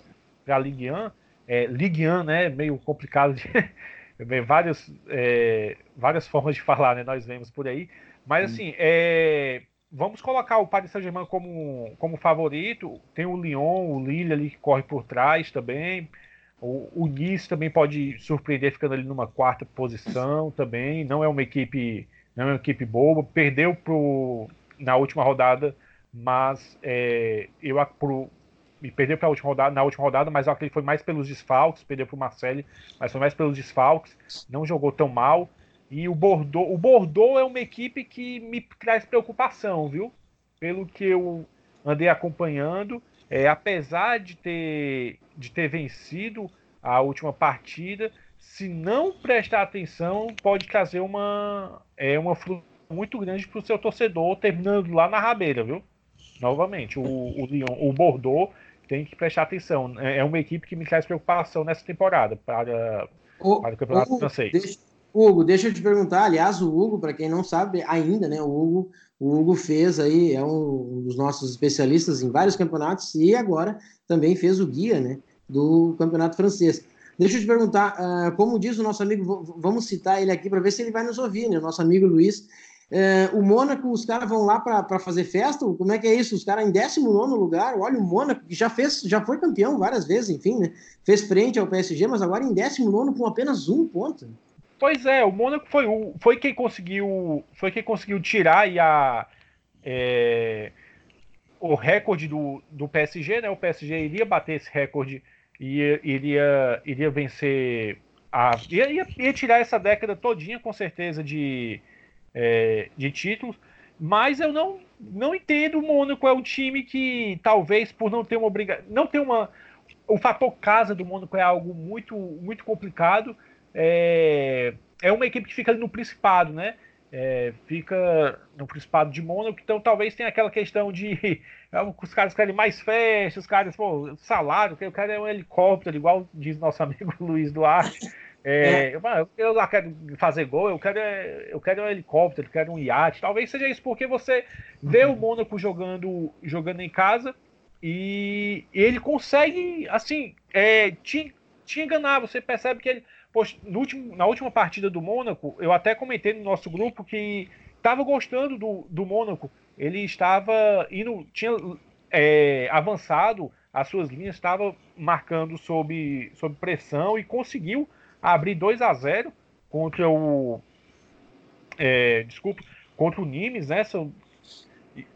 a Ligue 1, é, Ligue 1, né, meio complicado de várias, é, várias formas de falar, né, nós vemos por aí. Mas assim, é, vamos colocar o Paris Saint-Germain como, como favorito. Tem o Lyon, o Lille ali que corre por trás também. O, o Nice também pode surpreender ficando ali numa quarta posição também. Não é uma equipe, não é uma equipe boa. Perdeu pro, na última rodada mas é, eu pro, perdeu para última rodada, na última rodada, mas que foi mais pelos desfalques, perdeu para o Marcelo, mas foi mais pelos desfalques, não jogou tão mal. E o Bordeaux, o Bordeaux é uma equipe que me traz preocupação, viu? Pelo que eu andei acompanhando, é, apesar de ter, de ter vencido a última partida, se não prestar atenção, pode trazer uma, é, uma muito grande para o seu torcedor, terminando lá na rabeira, viu? Novamente, o, o, Lyon, o Bordeaux tem que prestar atenção. É, é uma equipe que me traz preocupação nessa temporada para, o, para o Campeonato Hugo, Francês. Deixa, Hugo, deixa eu te perguntar, aliás, o Hugo, para quem não sabe ainda, né, o Hugo, o Hugo fez aí, é um dos nossos especialistas em vários campeonatos e agora também fez o guia, né, do Campeonato Francês. Deixa eu te perguntar, uh, como diz o nosso amigo, vamos citar ele aqui para ver se ele vai nos ouvir, né, o nosso amigo Luiz, é, o Mônaco, os caras vão lá para fazer festa? Como é que é isso? Os caras em 19 lugar, olha o Mônaco, que já fez, já foi campeão várias vezes, enfim, né? Fez frente ao PSG, mas agora em 19 com apenas um ponto. Pois é, o Mônaco foi, o, foi quem conseguiu. Foi quem conseguiu tirar a, é, o recorde do, do PSG, né? O PSG iria bater esse recorde e iria, iria vencer. A, ia, ia, ia tirar essa década todinha, com certeza, de é, de títulos, mas eu não, não entendo o Mônaco é um time que talvez por não ter uma obrigação, não ter uma o fator casa do Mônaco é algo muito muito complicado. É, é uma equipe que fica ali no Principado, né? É, fica no Principado de Mônaco, então talvez tenha aquela questão de os caras querem mais festa, os caras, pô, salário, eu quero um helicóptero, igual diz nosso amigo Luiz Duarte. É, eu, eu lá quero fazer gol, eu quero, eu quero um helicóptero, eu quero um iate. Talvez seja isso porque você vê o Mônaco jogando, jogando em casa e ele consegue, assim, é, te, te enganar. Você percebe que ele. Poxa, no último, na última partida do Mônaco, eu até comentei no nosso grupo que estava gostando do, do Mônaco. Ele estava indo, tinha é, avançado, as suas linhas estava marcando sob, sob pressão e conseguiu abrir 2 a 0 contra o. É, desculpa, contra o Nimes, né? São,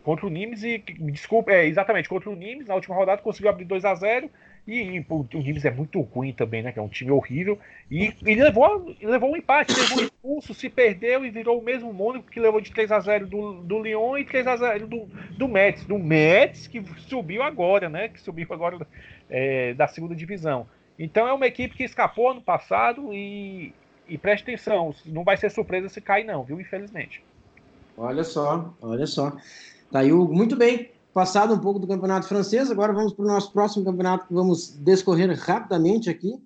contra o Nimes e. Desculpa, é, exatamente, contra o Nimes, na última rodada conseguiu abrir 2 a 0 e, e o Nimes é muito ruim também, né? Que é um time horrível. E ele levou, levou um empate, levou um impulso, se perdeu e virou o mesmo Mônaco que levou de 3 a 0 do, do Lyon e 3 a 0 do, do Metz. Do Metz, que subiu agora, né? Que subiu agora é, da segunda divisão. Então é uma equipe que escapou ano passado e, e preste atenção, não vai ser surpresa se cair, não, viu? Infelizmente. Olha só, olha só. Tá aí, Hugo. Muito bem. Passado um pouco do campeonato francês, agora vamos para o nosso próximo campeonato que vamos descorrer rapidamente aqui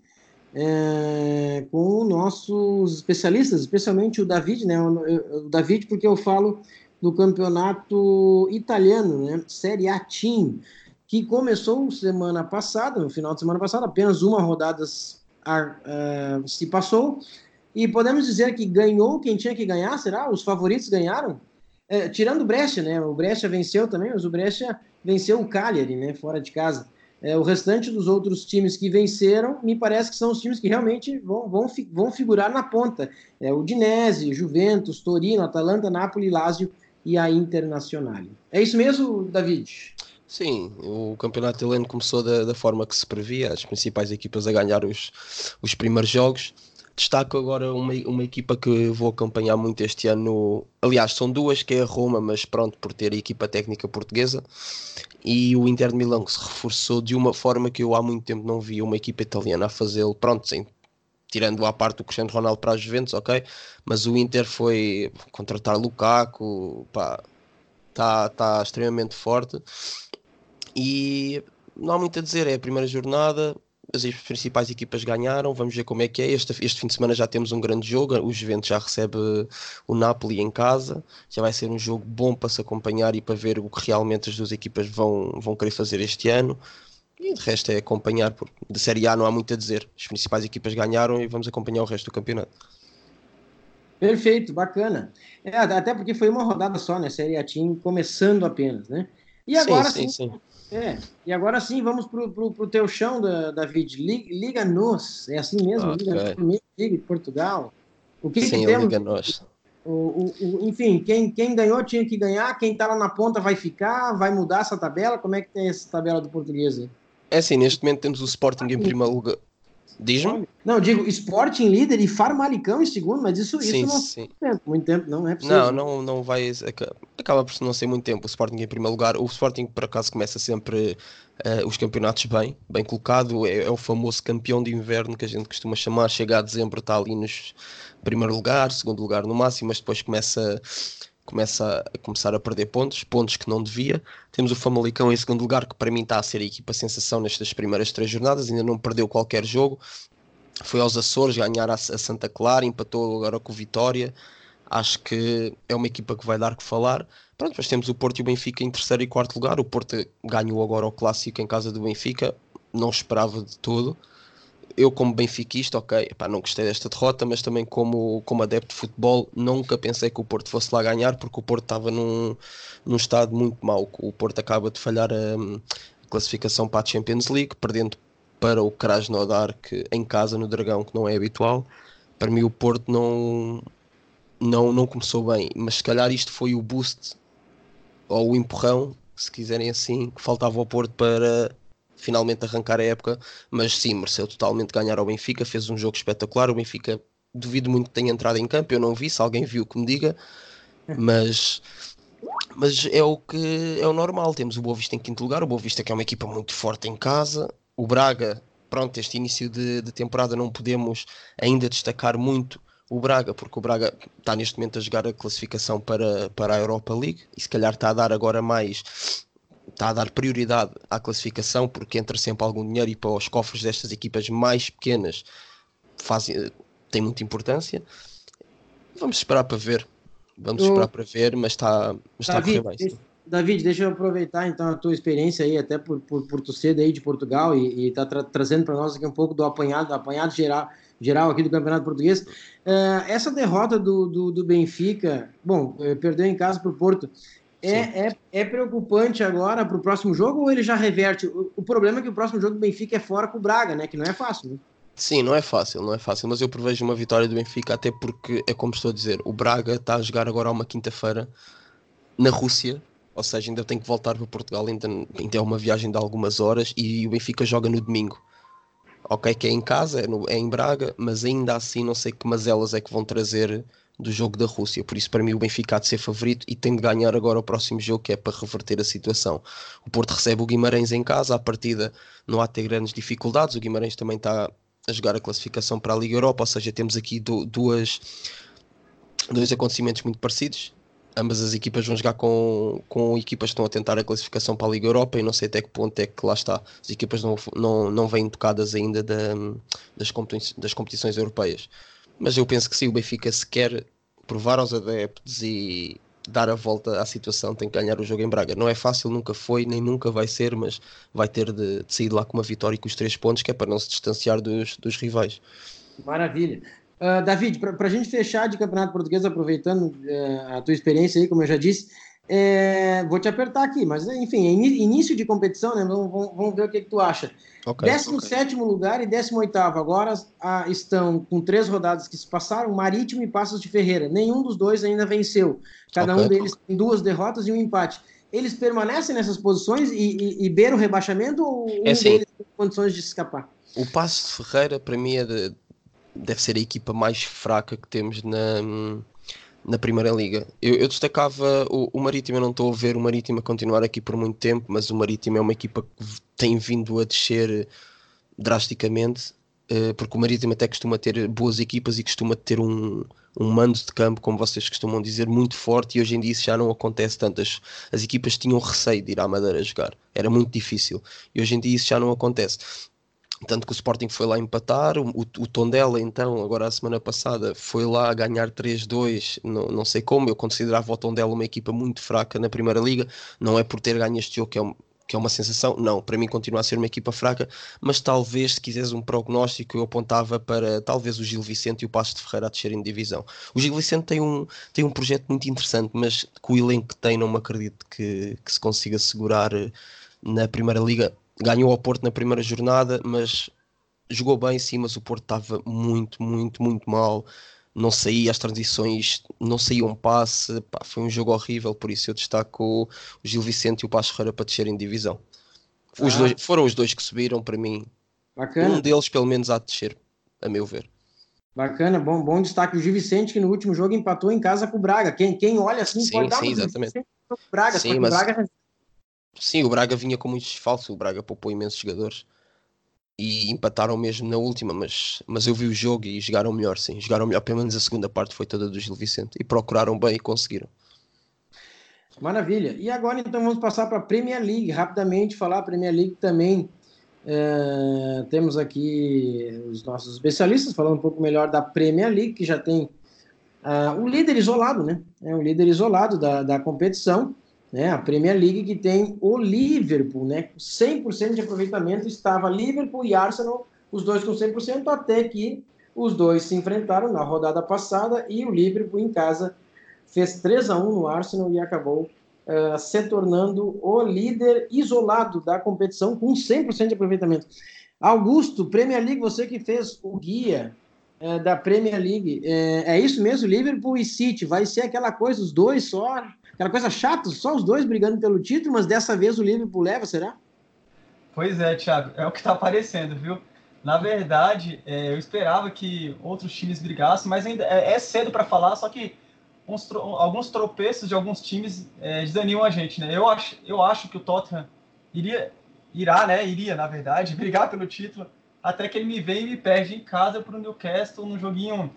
é, com nossos especialistas, especialmente o David, né? O, o David, porque eu falo do campeonato italiano, né? Série A Team que começou semana passada, no final de semana passada, apenas uma rodada uh, se passou, e podemos dizer que ganhou quem tinha que ganhar, será? Os favoritos ganharam? É, tirando o Brescia, né? O Brescia venceu também, mas o Brescia venceu o Cagliari, né? Fora de casa. É, o restante dos outros times que venceram, me parece que são os times que realmente vão, vão, vão figurar na ponta. É o Dinese, Juventus, Torino, Atalanta, Napoli, Lazio e a Internazionale. É isso mesmo, David? Sim, o campeonato italiano começou da, da, forma que se previa, as principais equipas a ganhar os, os primeiros jogos. Destaco agora uma, uma equipa que vou acompanhar muito este ano. Aliás, são duas, que é a Roma, mas pronto, por ter a equipa técnica portuguesa. E o Inter de Milão, que se reforçou de uma forma que eu há muito tempo não vi uma equipa italiana a fazê-lo. Pronto, sem, tirando a parte do Cristiano Ronaldo para as Juventus, ok? Mas o Inter foi contratar Lukaku, pá, está tá extremamente forte e não há muito a dizer, é a primeira jornada, as principais equipas ganharam, vamos ver como é que é. Este, este fim de semana já temos um grande jogo, o Juventus já recebe o Napoli em casa, já vai ser um jogo bom para se acompanhar e para ver o que realmente as duas equipas vão, vão querer fazer este ano. E de resto é acompanhar, porque de Série A não há muito a dizer. As principais equipas ganharam e vamos acompanhar o resto do campeonato. Perfeito, bacana. É, até porque foi uma rodada só, né? Série A Team começando apenas, né? E agora sim, sim, sim. É, e agora sim, vamos pro, pro, pro teu chão, da, David. Liga-nos, é assim mesmo? Okay. Liga, Liga Portugal. O que, sim, que temos? Liga-nos. O, o, o, enfim, quem, quem ganhou tinha que ganhar, quem tá lá na ponta vai ficar, vai mudar essa tabela? Como é que tem essa tabela do português aí? É assim, neste momento temos o Sporting em primeiro lugar. Diz-me? Não, digo Sporting líder e Farmalicão em segundo, mas isso, sim, isso não sim. muito tempo, muito tempo, não é possível. Não, não, não vai. Acaba por não ser muito tempo. O Sporting em primeiro lugar. O Sporting, por acaso, começa sempre uh, os campeonatos bem, bem colocado. É, é, o famoso campeão de inverno que a gente costuma chamar. Chega a dezembro, está ali nos primeiro lugar, segundo lugar no máximo, mas depois começa começa a começar a perder pontos, pontos que não devia. Temos o Famalicão em segundo lugar, que para mim está a ser a equipa sensação nestas primeiras três jornadas, ainda não perdeu qualquer jogo. Foi aos Açores ganhar a Santa Clara, empatou agora com o Vitória. Acho que é uma equipa que vai dar que falar. Pronto, depois temos o Porto e o Benfica em terceiro e quarto lugar. O Porto ganhou agora o clássico em casa do Benfica, não esperava de todo eu como benfiquista, ok, não gostei desta derrota, mas também como, como adepto de futebol, nunca pensei que o Porto fosse lá ganhar, porque o Porto estava num, num estado muito mau. O Porto acaba de falhar a, a classificação para a Champions League, perdendo para o Krasnodar, que em casa no Dragão, que não é habitual. Para mim o Porto não, não, não começou bem, mas se calhar isto foi o boost ou o empurrão, se quiserem assim, que faltava ao Porto para finalmente arrancar a época, mas sim, mereceu totalmente ganhar ao Benfica, fez um jogo espetacular, o Benfica duvido muito que tenha entrado em campo, eu não vi, se alguém viu que me diga, mas mas é o que é o normal, temos o Boa Vista em quinto lugar, o Boa Vista que é uma equipa muito forte em casa, o Braga, pronto, este início de, de temporada não podemos ainda destacar muito o Braga, porque o Braga está neste momento a jogar a classificação para, para a Europa League e se calhar está a dar agora mais está a dar prioridade à classificação porque entra sempre algum dinheiro e para os cofres destas equipas mais pequenas faz, tem muita importância. Vamos esperar para ver. Vamos eu... esperar para ver, mas está, mas está a correr bem. Deixa, David, deixa eu aproveitar então a tua experiência aí, até por, por, por tu ser daí de Portugal e está tra trazendo para nós aqui um pouco do apanhado, do apanhado geral, geral aqui do Campeonato Português. Uh, essa derrota do, do, do Benfica, bom, eh, perdeu em casa para o Porto, é, é, é, preocupante agora para o próximo jogo ou ele já reverte? O, o, problema é que o próximo jogo do Benfica é fora com o Braga, né? Que não é fácil. Né? Sim, não é fácil, não é fácil, mas eu prevejo uma vitória do Benfica, até porque é como estou a dizer, o Braga está a jogar agora uma quinta-feira na Rússia, ou seja, ainda tem que voltar para Portugal, ainda, ainda é uma viagem de algumas horas e o Benfica joga no domingo. Ok, que é em casa, é, no, é em Braga, mas ainda assim não sei que mazelas é que vão trazer do jogo da Rússia. Por isso, para mim, o Benfica há de ser favorito e tem de ganhar agora o próximo jogo, que é para reverter a situação. O Porto recebe o Guimarães em casa, à partida não há de ter grandes dificuldades. O Guimarães também está a jogar a classificação para a Liga Europa, ou seja, temos aqui duas, dois acontecimentos muito parecidos. Ambas as equipas vão jogar com, com equipas que estão a tentar a classificação para a Liga Europa e não sei até que ponto é que lá está. As equipas não, não, não vêm tocadas ainda da, das, competições, das competições europeias. Mas eu penso que sim, o Benfica se quer provar aos adeptos e dar a volta à situação, tem que ganhar o jogo em Braga. Não é fácil, nunca foi, nem nunca vai ser, mas vai ter de, de sair lá com uma vitória e com os três pontos, que é para não se distanciar dos, dos rivais. Maravilha. Uh, David, para a gente fechar de Campeonato Português, aproveitando uh, a tua experiência aí, como eu já disse, é, vou te apertar aqui, mas enfim, é início de competição, né? Vamos, vamos, ver o que, que, tu acha. Okay, 17 okay. lugar e 18 agora ah, estão com três rodadas que se passaram, Marítimo e Passos de Ferreira. Nenhum dos dois ainda venceu. Cada okay, um deles tem duas derrotas e um empate. Eles permanecem nessas posições e, e, e beiram o rebaixamento ou é um assim, deles tem condições de escapar? O Passos de Ferreira, para mim, é de, deve ser a equipa mais fraca que temos na na Primeira Liga. Eu, eu destacava o, o, Marítimo, eu não estou a ver o Marítimo a continuar aqui por muito tempo, mas o Marítimo é uma equipa que tem vindo a descer drasticamente, uh, porque o Marítimo até costuma ter boas equipas e costuma ter um, um mando de campo, como vocês costumam dizer, muito forte, e hoje em dia isso já não acontece tanto. As, as equipas tinham receio de ir à Madeira jogar, era muito difícil, e hoje em dia isso já não acontece. Tanto que o Sporting foi lá empatar, o, o Tondela, então, agora a semana passada, foi lá ganhar 3-2, não, não sei como. Eu considerava o Tondela uma equipa muito fraca na Primeira Liga, não é por ter ganho este jogo que é, um, que é uma sensação, não, para mim continua a ser uma equipa fraca, mas talvez, se quiseres um prognóstico, eu apontava para talvez o Gil Vicente e o Passo de Ferreira a descerem de divisão. O Gil Vicente tem um, tem um projeto muito interessante, mas com o elenco que tem, não me acredito que, que se consiga segurar eh, na Primeira Liga ganhou ao Porto na primeira jornada, mas jogou bem sim, mas o Porto estava muito, muito, muito mal. Não saía as transições, não saía um passe, pá, foi um jogo horrível, por isso eu destaco o Gil Vicente e o Passo Ferreira para descerem divisão. Os ah. dois, foram os dois que subiram para mim. Bacana. Um deles, pelo menos, há de descer, a meu ver. Bacana, bom, bom destaque. O Gil Vicente, que no último jogo empatou em casa com o Braga. Quem, quem olha assim sim, pode dar sim, exatamente. Braga, sim, mas... Braga Sim, o Braga vinha com muitos falsos, o Braga poupou imensos jogadores e empataram mesmo na última, mas, mas eu vi o jogo e jogaram melhor, sim. Jogaram melhor, pelo menos a segunda parte foi toda do Gil Vicente e procuraram bem e conseguiram. Maravilha. E agora então vamos passar para a Premier League, rapidamente falar a Premier League também. É, temos aqui os nossos especialistas falando um pouco melhor da Premier League, que já tem uh, o líder isolado, né? É um líder isolado da, da competição né? A Premier League que tem o Liverpool, né? 100% de aproveitamento estava Liverpool e Arsenal, os dois com 100%, até que os dois se enfrentaram na rodada passada e o Liverpool em casa fez 3 a 1 no Arsenal e acabou uh, se tornando o líder isolado da competição com 100% de aproveitamento. Augusto, Premier League, você que fez o guia uh, da Premier League, é, é isso mesmo? Liverpool e City, vai ser aquela coisa, os dois só Aquela coisa chata, só os dois brigando pelo título, mas dessa vez o Liverpool leva, será? Pois é, Thiago, é o que está aparecendo, viu? Na verdade, é, eu esperava que outros times brigassem, mas ainda é, é cedo para falar, só que uns, alguns tropeços de alguns times é, desanimam a gente, né? Eu acho, eu acho que o Tottenham iria, irá, né? Iria, na verdade, brigar pelo título, até que ele me vem e me perde em casa para Newcastle num joguinho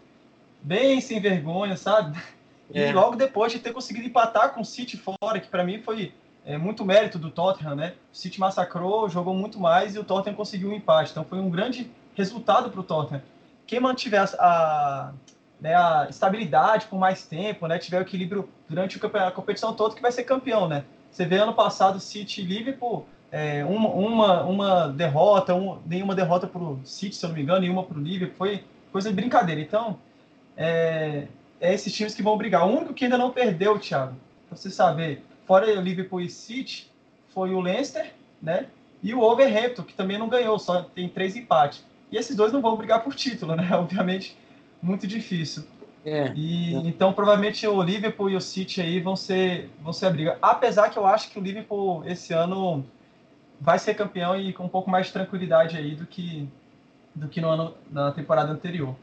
bem sem vergonha, sabe? E é. logo depois de ter conseguido empatar com o City fora, que para mim foi é, muito mérito do Tottenham, né? O City massacrou, jogou muito mais e o Tottenham conseguiu um empate. Então foi um grande resultado para o Tottenham. Quem mantiver a, a, né, a, estabilidade por mais tempo, né, tiver o equilíbrio durante a competição toda, que vai ser campeão, né? Você vê ano passado City e Liverpool, é, uma, uma, uma derrota, um, nenhuma derrota para o City, se eu não me engano, nenhuma para o Liverpool, foi coisa de brincadeira. Então, é, é esses times que vão brigar. O único que ainda não perdeu, Thiago, para você saber, fora o Liverpool e City, foi o Leicester, né? E o Overhampton, que também não ganhou, só tem três empates. E esses dois não vão brigar por título, né? Obviamente, muito difícil. É, e, é. Então, provavelmente, o Liverpool e o City aí vão ser, vão ser a briga. Apesar que eu acho que o Liverpool, esse ano, vai ser campeão e com um pouco mais de tranquilidade aí do que, do que no ano, na temporada anterior.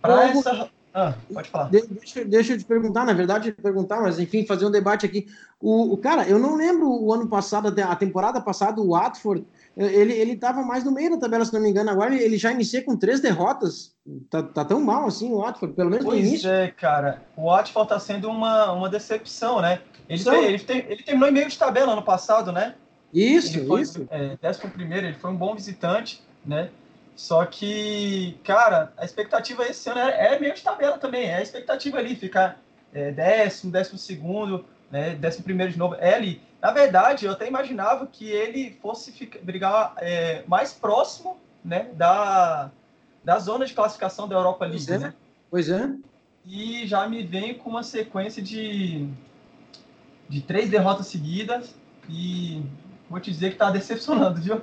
Para essa... Ah, pode falar. Deixa, deixa eu te perguntar, na verdade, perguntar, mas enfim, fazer um debate aqui. O, o cara, eu não lembro o ano passado, a temporada passada, o Watford, ele, ele tava mais no meio da tabela, se não me engano. Agora ele já inicia com três derrotas. Tá, tá tão mal assim o Watford, pelo menos pois no início. é, cara. O Watford tá sendo uma, uma decepção, né? Ele, tem, ele, tem, ele terminou em meio de tabela ano passado, né? Isso, ele foi, isso. É, décimo primeiro, ele foi um bom visitante, né? Só que, cara, a expectativa esse ano é, é meio de tabela também. É a expectativa ali, ficar é, décimo, décimo segundo, né, décimo primeiro de novo. É ali. Na verdade, eu até imaginava que ele fosse ficar, brigar é, mais próximo né, da, da zona de classificação da Europa League. Pois é. Né? Pois é. E já me vem com uma sequência de, de três derrotas seguidas e vou te dizer que está decepcionando, viu?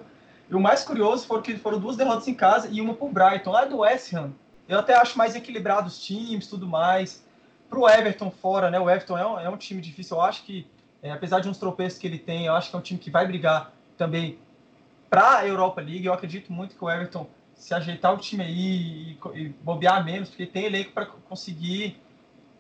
E o mais curioso foi que foram duas derrotas em casa e uma para Brighton, lá do West Ham. Eu até acho mais equilibrado os times, tudo mais. Para o Everton fora, né? O Everton é um, é um time difícil. Eu acho que, é, apesar de uns tropeços que ele tem, eu acho que é um time que vai brigar também para a Europa League. Eu acredito muito que o Everton, se ajeitar o time aí e, e bobear menos, porque tem elenco para conseguir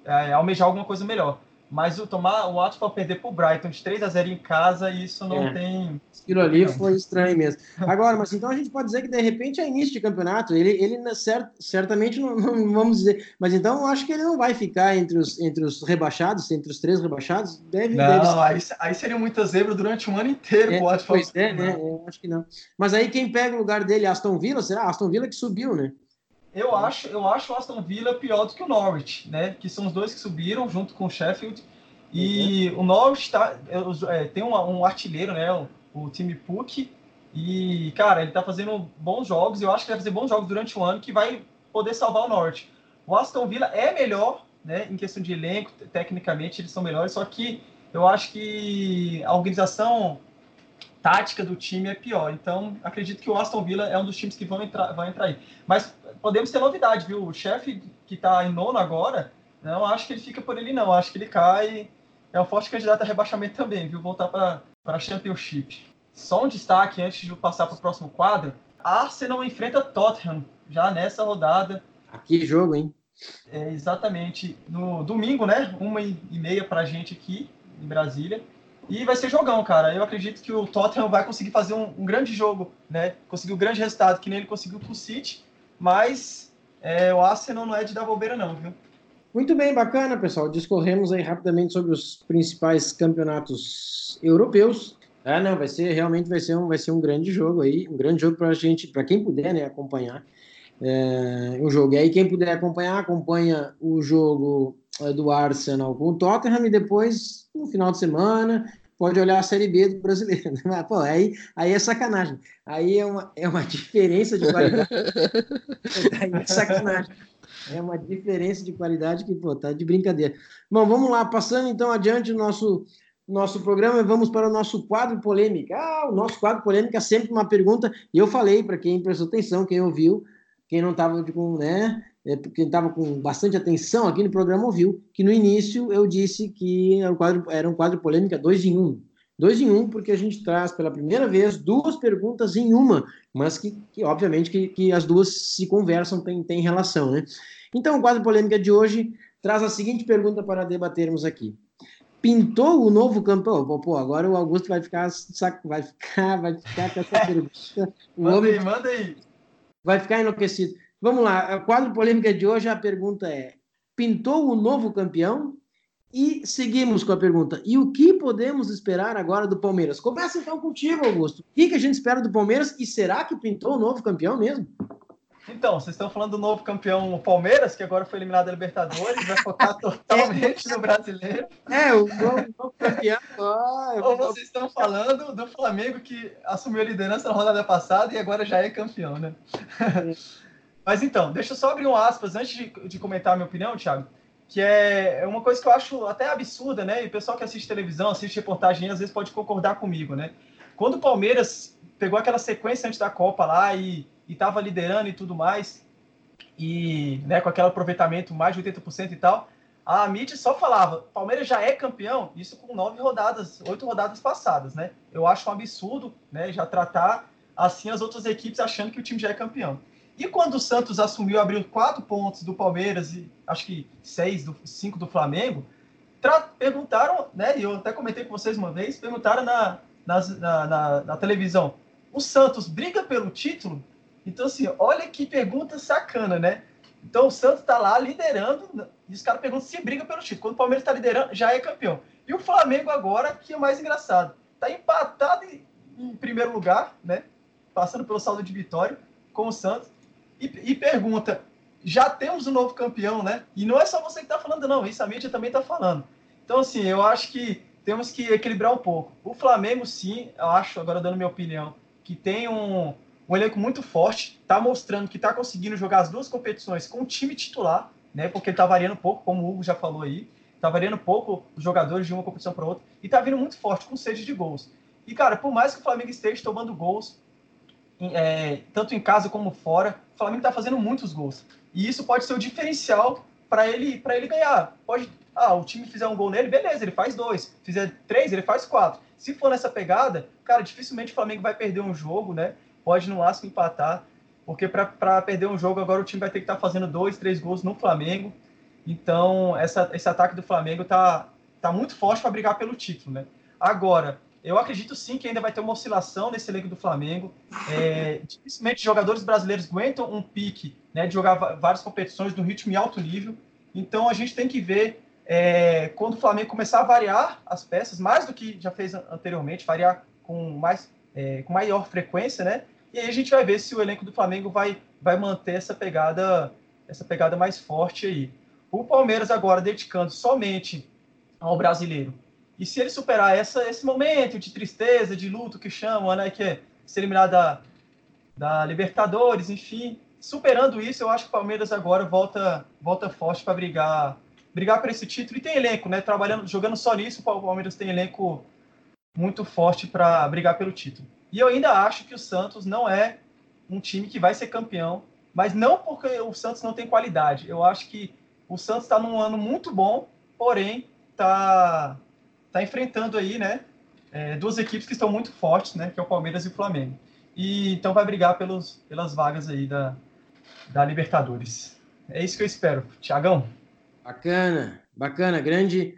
é, almejar alguma coisa melhor. Mas o tomar o Watford perder para o Brighton de 3 a 0 em casa, isso não é. tem. Aquilo ali foi estranho mesmo. Agora, mas então a gente pode dizer que de repente é início de campeonato. Ele, ele cert, certamente não, não, vamos dizer. Mas então eu acho que ele não vai ficar entre os, entre os rebaixados, entre os três rebaixados. Deve, não, deve aí, aí seria muita zebra durante um ano inteiro é, o Watford. Pois é, né? Eu acho que não. Mas aí quem pega o lugar dele, Aston Villa, será? Aston Villa que subiu, né? Eu acho, eu acho o Aston Villa pior do que o Norwich, né? Que são os dois que subiram junto com o Sheffield. E uhum. o Norwich tá, é, tem um, um, artilheiro, né? O, o time Puck. E, cara, ele tá fazendo bons jogos. E eu acho que vai fazer bons jogos durante o ano que vai poder salvar o Norwich. O Aston Villa é melhor, né? Em questão de elenco, tecnicamente eles são melhores. Só que eu acho que a organização tática do time é pior. Então, acredito que o Aston Villa é um dos times que vão entrar, vão entrar aí. Mas podemos ter novidade, viu? O chefe que está em nono agora, não acho que ele fica por ele, não. Acho que ele cai. É um forte candidato a rebaixamento também, viu? Voltar para a Championship. Só um destaque antes de passar para o próximo quadro. Arsenal enfrenta Tottenham já nessa rodada. Que jogo, hein? É, exatamente. No domingo, né? Uma e meia para a gente aqui em Brasília. E vai ser jogão, cara. Eu acredito que o Tottenham vai conseguir fazer um, um grande jogo, né? Conseguir um grande resultado, que nem ele conseguiu com o City. Mas é, o Arsenal não é de dar bobeira, não, viu? Muito bem, bacana, pessoal. Discorremos aí rapidamente sobre os principais campeonatos europeus. Ah, não, vai ser realmente vai ser um, vai ser um grande jogo aí, um grande jogo para a gente, para quem puder, né, acompanhar é, um jogo. E aí quem puder acompanhar, acompanha o jogo é, do Arsenal com o Tottenham e depois no final de semana pode olhar a Série B do brasileiro. Mas, pô, aí, aí é sacanagem. Aí é uma, é uma diferença de qualidade. aí é sacanagem. É uma diferença de qualidade que, pô, tá de brincadeira. Bom, vamos lá, passando então adiante o nosso, nosso programa, vamos para o nosso quadro polêmica. Ah, o nosso quadro polêmica é sempre uma pergunta, e eu falei para quem prestou atenção, quem ouviu, quem não estava com, né, é, quem estava com bastante atenção aqui no programa ouviu que no início eu disse que era um quadro, era um quadro polêmica dois em um. Dois em um, porque a gente traz pela primeira vez duas perguntas em uma, mas que, que obviamente, que, que, as duas se conversam, tem, tem relação, né? Então, o quadro polêmica de hoje traz a seguinte pergunta para debatermos aqui. Pintou o novo campeão? Pô, agora o Augusto vai ficar, vai ficar, vai ficar com essa pergunta. manda aí, manda aí. Vai ficar enlouquecido. Vamos lá, a quadro polêmica de hoje, a pergunta é: pintou o novo campeão? E seguimos com a pergunta: e o que podemos esperar agora do Palmeiras? Começa então contigo, Augusto. O que, que a gente espera do Palmeiras e será que pintou o novo campeão mesmo? Então, vocês estão falando do novo campeão Palmeiras, que agora foi eliminado da Libertadores, vai focar totalmente no brasileiro. É, o novo, campeão. Ou vocês estão falando do Flamengo que assumiu a liderança na rodada passada e agora já é campeão, né? Mas então, deixa eu só abrir um aspas antes de, de comentar a minha opinião, Thiago, que é, é uma coisa que eu acho até absurda, né? E o pessoal que assiste televisão, assiste reportagem, às vezes pode concordar comigo, né? Quando o Palmeiras pegou aquela sequência antes da Copa lá e estava liderando e tudo mais, e né, com aquele aproveitamento mais de 80% e tal, a mídia só falava, Palmeiras já é campeão, isso com nove rodadas, oito rodadas passadas, né? Eu acho um absurdo, né, já tratar assim as outras equipes achando que o time já é campeão. E quando o Santos assumiu, abriu quatro pontos do Palmeiras e acho que seis, do, cinco do Flamengo, perguntaram, né? E eu até comentei com vocês uma vez, perguntaram na, na, na, na televisão: o Santos briga pelo título? Então, assim, olha que pergunta sacana, né? Então, o Santos está lá liderando, e os caras perguntam se briga pelo título. Quando o Palmeiras está liderando, já é campeão. E o Flamengo agora, que é mais engraçado, está empatado em, em primeiro lugar, né? Passando pelo saldo de vitória com o Santos e, e pergunta: já temos um novo campeão, né? E não é só você que está falando, não, isso a mídia também está falando. Então, assim, eu acho que temos que equilibrar um pouco. O Flamengo, sim, eu acho, agora dando minha opinião, que tem um, um elenco muito forte, está mostrando que está conseguindo jogar as duas competições com o time titular, né? Porque está variando pouco, como o Hugo já falou aí, está variando pouco os jogadores de uma competição para outra, e está vindo muito forte, com sede de gols. E, cara, por mais que o Flamengo esteja tomando gols, é, tanto em casa como fora, o Flamengo está fazendo muitos gols. E isso pode ser o diferencial para ele, para ele ganhar. Pode, ah, o time fizer um gol nele, beleza, ele faz dois. Fizer três, ele faz quatro. Se for nessa pegada, cara, dificilmente o Flamengo vai perder um jogo, né? Pode no máximo empatar, porque para perder um jogo agora o time vai ter que estar tá fazendo dois, três gols no Flamengo. Então, essa, esse ataque do Flamengo tá, tá muito forte para brigar pelo título, né? Agora, eu acredito sim que ainda vai ter uma oscilação nesse elenco do Flamengo. É, dificilmente jogadores brasileiros aguentam um pique né, de jogar várias competições no ritmo em alto nível. Então a gente tem que ver é, quando o Flamengo começar a variar as peças, mais do que já fez anteriormente, variar com, mais, é, com maior frequência, né? E aí a gente vai ver se o elenco do Flamengo vai, vai manter essa pegada, essa pegada mais forte aí. O Palmeiras agora dedicando somente ao brasileiro e se ele superar essa, esse momento de tristeza, de luto que chamam, né, que é ser eliminado da, da Libertadores, enfim, superando isso, eu acho que o Palmeiras agora volta, volta forte para brigar, brigar por esse título e tem elenco, né? Trabalhando, jogando só nisso, o Palmeiras tem elenco muito forte para brigar pelo título. E eu ainda acho que o Santos não é um time que vai ser campeão, mas não porque o Santos não tem qualidade. Eu acho que o Santos está num ano muito bom, porém está está enfrentando aí, né, é, duas equipes que estão muito fortes, né, que é o Palmeiras e o Flamengo. E então vai brigar pelos, pelas vagas aí da, da Libertadores. É isso que eu espero. Tiagão? Bacana, bacana, grande,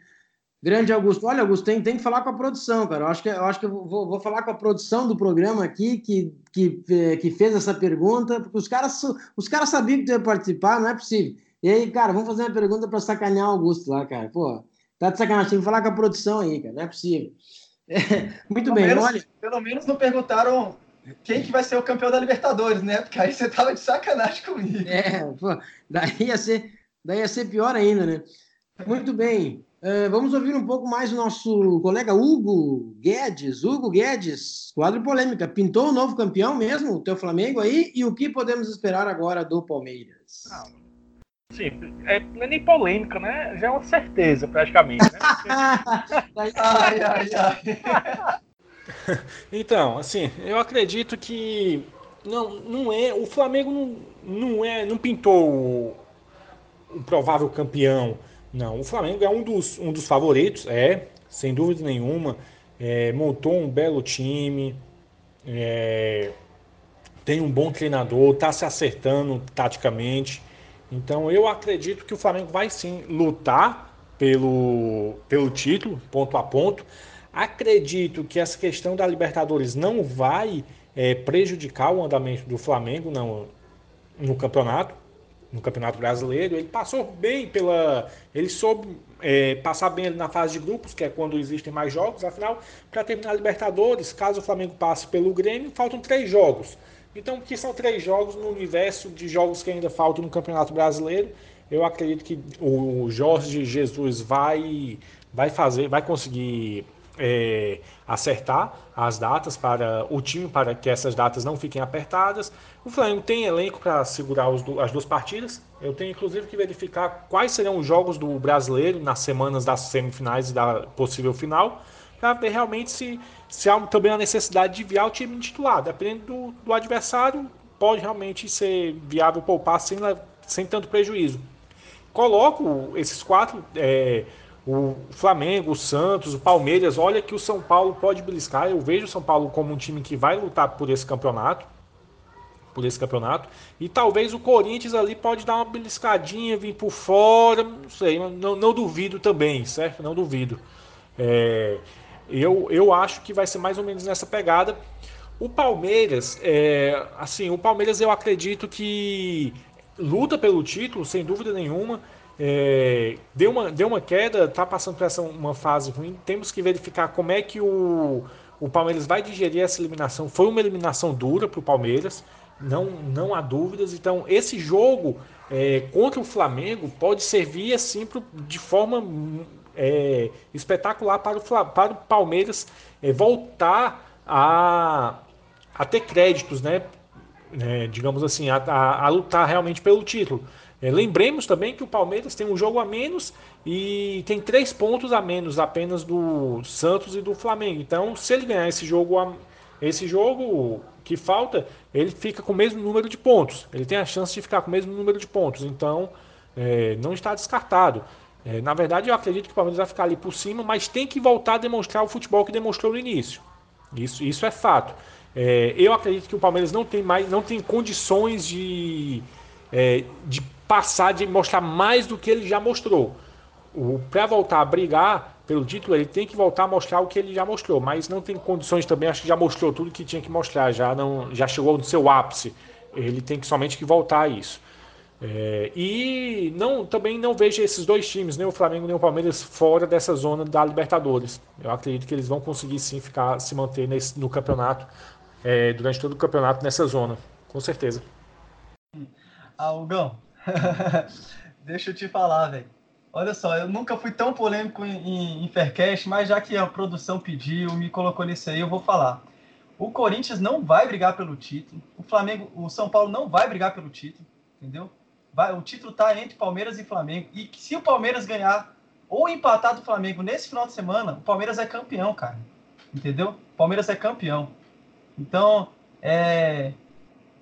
grande Augusto. Olha, Augusto, tem, tem que falar com a produção, cara. Eu acho que, eu acho que eu vou, vou falar com a produção do programa aqui, que, que, que fez essa pergunta, porque os caras, os caras sabiam que tu ia participar, não é possível. E aí, cara, vamos fazer uma pergunta para sacanear o Augusto lá, cara. Pô, Tá de sacanagem, tem que falar com a produção aí, cara. Não é possível. É, muito pelo bem, menos, olha. Pelo menos não perguntaram quem que vai ser o campeão da Libertadores, né? Porque aí você tava de sacanagem comigo. É, pô, daí ia ser, daí ia ser pior ainda, né? Muito bem. Uh, vamos ouvir um pouco mais o nosso colega Hugo Guedes. Hugo Guedes, quadro polêmica. Pintou o novo campeão mesmo, o teu Flamengo aí? E o que podemos esperar agora do Palmeiras? Não, Sim, é, não é nem polêmica, né? Já é uma certeza, praticamente. Né? ai, ai, ai. então, assim, eu acredito que não, não é. O Flamengo não, não é, não pintou o provável campeão. Não, o Flamengo é um dos, um dos favoritos, é, sem dúvida nenhuma. É, montou um belo time, é, tem um bom treinador, está se acertando taticamente. Então eu acredito que o Flamengo vai sim lutar pelo, pelo título, ponto a ponto. Acredito que essa questão da Libertadores não vai é, prejudicar o andamento do Flamengo, não, no campeonato, no Campeonato Brasileiro. Ele passou bem pela. Ele soube é, passar bem na fase de grupos, que é quando existem mais jogos. Afinal, para terminar a Libertadores, caso o Flamengo passe pelo Grêmio, faltam três jogos. Então, que são três jogos no universo de jogos que ainda faltam no Campeonato Brasileiro. Eu acredito que o Jorge Jesus vai, vai fazer, vai conseguir é, acertar as datas para o time, para que essas datas não fiquem apertadas. O Flamengo tem elenco para segurar as duas partidas. Eu tenho inclusive que verificar quais serão os jogos do brasileiro nas semanas das semifinais e da possível final, para ver realmente se, se há também a necessidade de enviar o time titular. Dependendo do, do adversário, pode realmente ser viável poupar sem, sem tanto prejuízo. Coloco esses quatro. É, o Flamengo, o Santos, o Palmeiras, olha que o São Paulo pode beliscar. Eu vejo o São Paulo como um time que vai lutar por esse campeonato. Por esse campeonato. E talvez o Corinthians ali pode dar uma beliscadinha, vir por fora. Não sei, não, não duvido também, certo? Não duvido. É, eu, eu acho que vai ser mais ou menos nessa pegada. O Palmeiras, é, assim, o Palmeiras eu acredito que luta pelo título, sem dúvida nenhuma. É, deu, uma, deu uma queda, está passando por essa uma fase ruim. Temos que verificar como é que o, o Palmeiras vai digerir essa eliminação. Foi uma eliminação dura para o Palmeiras, não, não há dúvidas. Então, esse jogo é, contra o Flamengo pode servir assim pro, de forma é, espetacular para o, para o Palmeiras é, voltar a, a ter créditos, né? É, digamos assim, a, a, a lutar realmente pelo título. É, lembremos também que o Palmeiras tem um jogo a menos e tem três pontos a menos apenas do Santos e do Flamengo. Então, se ele ganhar esse jogo, esse jogo que falta, ele fica com o mesmo número de pontos. Ele tem a chance de ficar com o mesmo número de pontos. Então, é, não está descartado. É, na verdade, eu acredito que o Palmeiras vai ficar ali por cima, mas tem que voltar a demonstrar o futebol que demonstrou no início. Isso, isso é fato. É, eu acredito que o Palmeiras não tem mais, não tem condições de, é, de passar de mostrar mais do que ele já mostrou. Para voltar a brigar pelo título, ele tem que voltar a mostrar o que ele já mostrou, mas não tem condições também, acho que já mostrou tudo que tinha que mostrar, já não já chegou no seu ápice. Ele tem que somente que voltar a isso. É, e não, também não vejo esses dois times, nem o Flamengo nem o Palmeiras, fora dessa zona da Libertadores. Eu acredito que eles vão conseguir sim ficar, se manter nesse, no campeonato, é, durante todo o campeonato nessa zona, com certeza. Algão, Deixa eu te falar, velho. Olha só, eu nunca fui tão polêmico em, em Faircast, mas já que a produção pediu, me colocou nisso aí, eu vou falar. O Corinthians não vai brigar pelo título. O Flamengo, o São Paulo não vai brigar pelo título, entendeu? Vai, o título tá entre Palmeiras e Flamengo. E se o Palmeiras ganhar ou empatar do Flamengo nesse final de semana, o Palmeiras é campeão, cara. Entendeu? O Palmeiras é campeão. Então, é,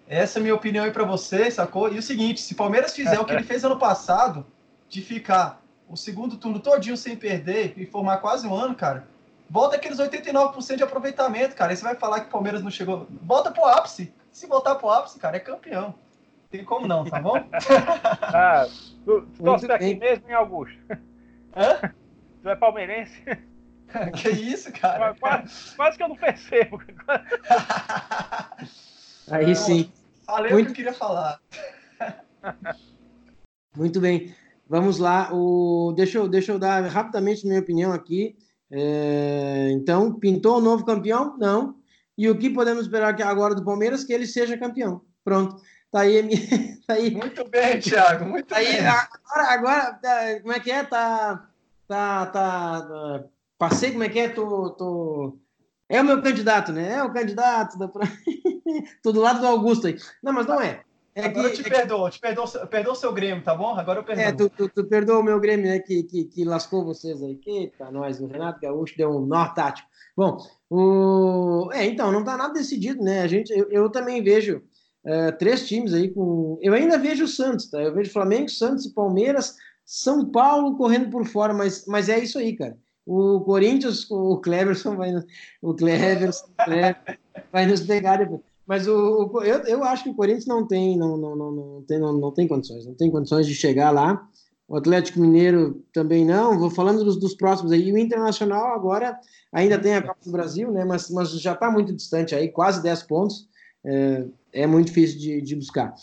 essa é a minha opinião aí para você, sacou? E o seguinte, se o Palmeiras fizer o que ele fez ano passado, de ficar o segundo turno todinho sem perder e formar quase um ano, cara, volta aqueles 89% de aproveitamento, cara. Aí você vai falar que o Palmeiras não chegou. Volta pro ápice. Se voltar pro ápice, cara, é campeão. Tem como não, tá bom? ah, tu, tu torce aqui mesmo, hein, Augusto? Hã? Tu é palmeirense? que isso, cara? Quase, quase que eu não percebo. Aí sim. Falei Muito... o que eu queria falar. Muito bem. Vamos lá. O... Deixa, eu, deixa eu dar rapidamente minha opinião aqui. É... Então, pintou o novo campeão? Não. E o que podemos esperar agora do Palmeiras? Que ele seja campeão. Pronto. Tá aí, tá aí. Muito bem, Thiago. Muito tá bem. Aí, agora, agora, tá, como é que é? Tá, tá, tá. Passei, como é que é? Tô, tô... É o meu candidato, né? É o candidato. Da... Tô do lado do Augusto aí. Não, mas não é. é Agora que, eu te é perdoo, que... te perdoo, perdoo o seu Grêmio, tá bom? Agora eu perdoo. É, tu, tu, tu perdoa o meu Grêmio, né? Que, que, que lascou vocês aí. Eita, nós, o Renato Gaúcho deu um nó tático. Bom, o... é, então, não tá nada decidido, né? A gente, eu, eu também vejo uh, três times aí com. Eu ainda vejo o Santos, tá? Eu vejo Flamengo, Santos e Palmeiras, São Paulo correndo por fora, mas, mas é isso aí, cara. O Corinthians, o Cleverson vai, o Cleverson, vai nos pegar depois. Mas o, o, eu, eu acho que o Corinthians não tem, não, não, não, não, tem, não, não tem condições, não tem condições de chegar lá. O Atlético Mineiro também não. Vou falando dos, dos próximos aí. O Internacional agora ainda tem a Copa do Brasil, né? Mas, mas já está muito distante aí, quase 10 pontos. É, é muito difícil de, de buscar.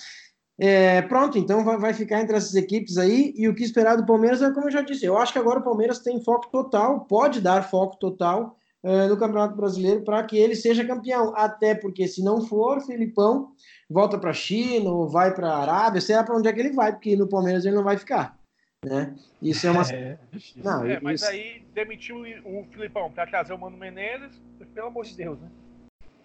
É, pronto, então vai, vai, ficar entre essas equipes aí. E o que esperar do Palmeiras é como eu já disse. Eu acho que agora o Palmeiras tem foco total, pode dar foco total uh, no Campeonato Brasileiro para que ele seja campeão. Até porque, se não for, Filipão volta para a China ou vai para a Arábia, sei lá para onde é que ele vai, porque no Palmeiras ele não vai ficar. Né? Isso é uma. É, não, é, mas isso... aí demitiu o Filipão para trazer o Mano Menezes, pelo amor de Deus, né?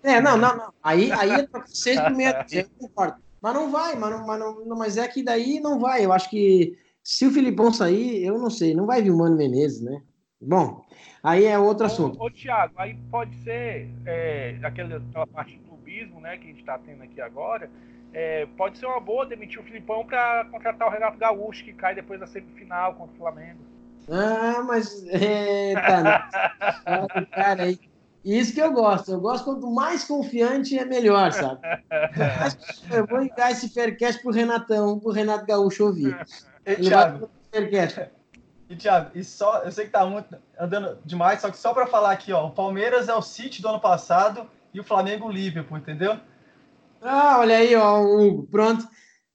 É, não, não, não. Aí, aí é seis primeiros, eu concordo. Mas não vai, mas, não, mas, não, mas é que daí não vai. Eu acho que se o Filipão sair, eu não sei, não vai vir o Mano Menezes, né? Bom, aí é outro assunto. Ô, ô Thiago, aí pode ser é, aquela, aquela parte do clubismo, né, que a gente está tendo aqui agora. É, pode ser uma boa demitir o Filipão para contratar o Renato Gaúcho, que cai depois da semifinal contra o Flamengo. Ah, mas. É, tá, cara aí isso que eu gosto. Eu gosto quanto mais confiante é melhor, sabe? eu vou ligar esse Faircast pro Renatão, pro Renato Gaúcho ouvir. E, Ele Thiago, vai e Thiago, e só, eu sei que tá muito, andando demais, só que só para falar aqui, ó, o Palmeiras é o City do ano passado e o Flamengo o Liverpool, entendeu? Ah, olha aí, ó, Hugo, pronto.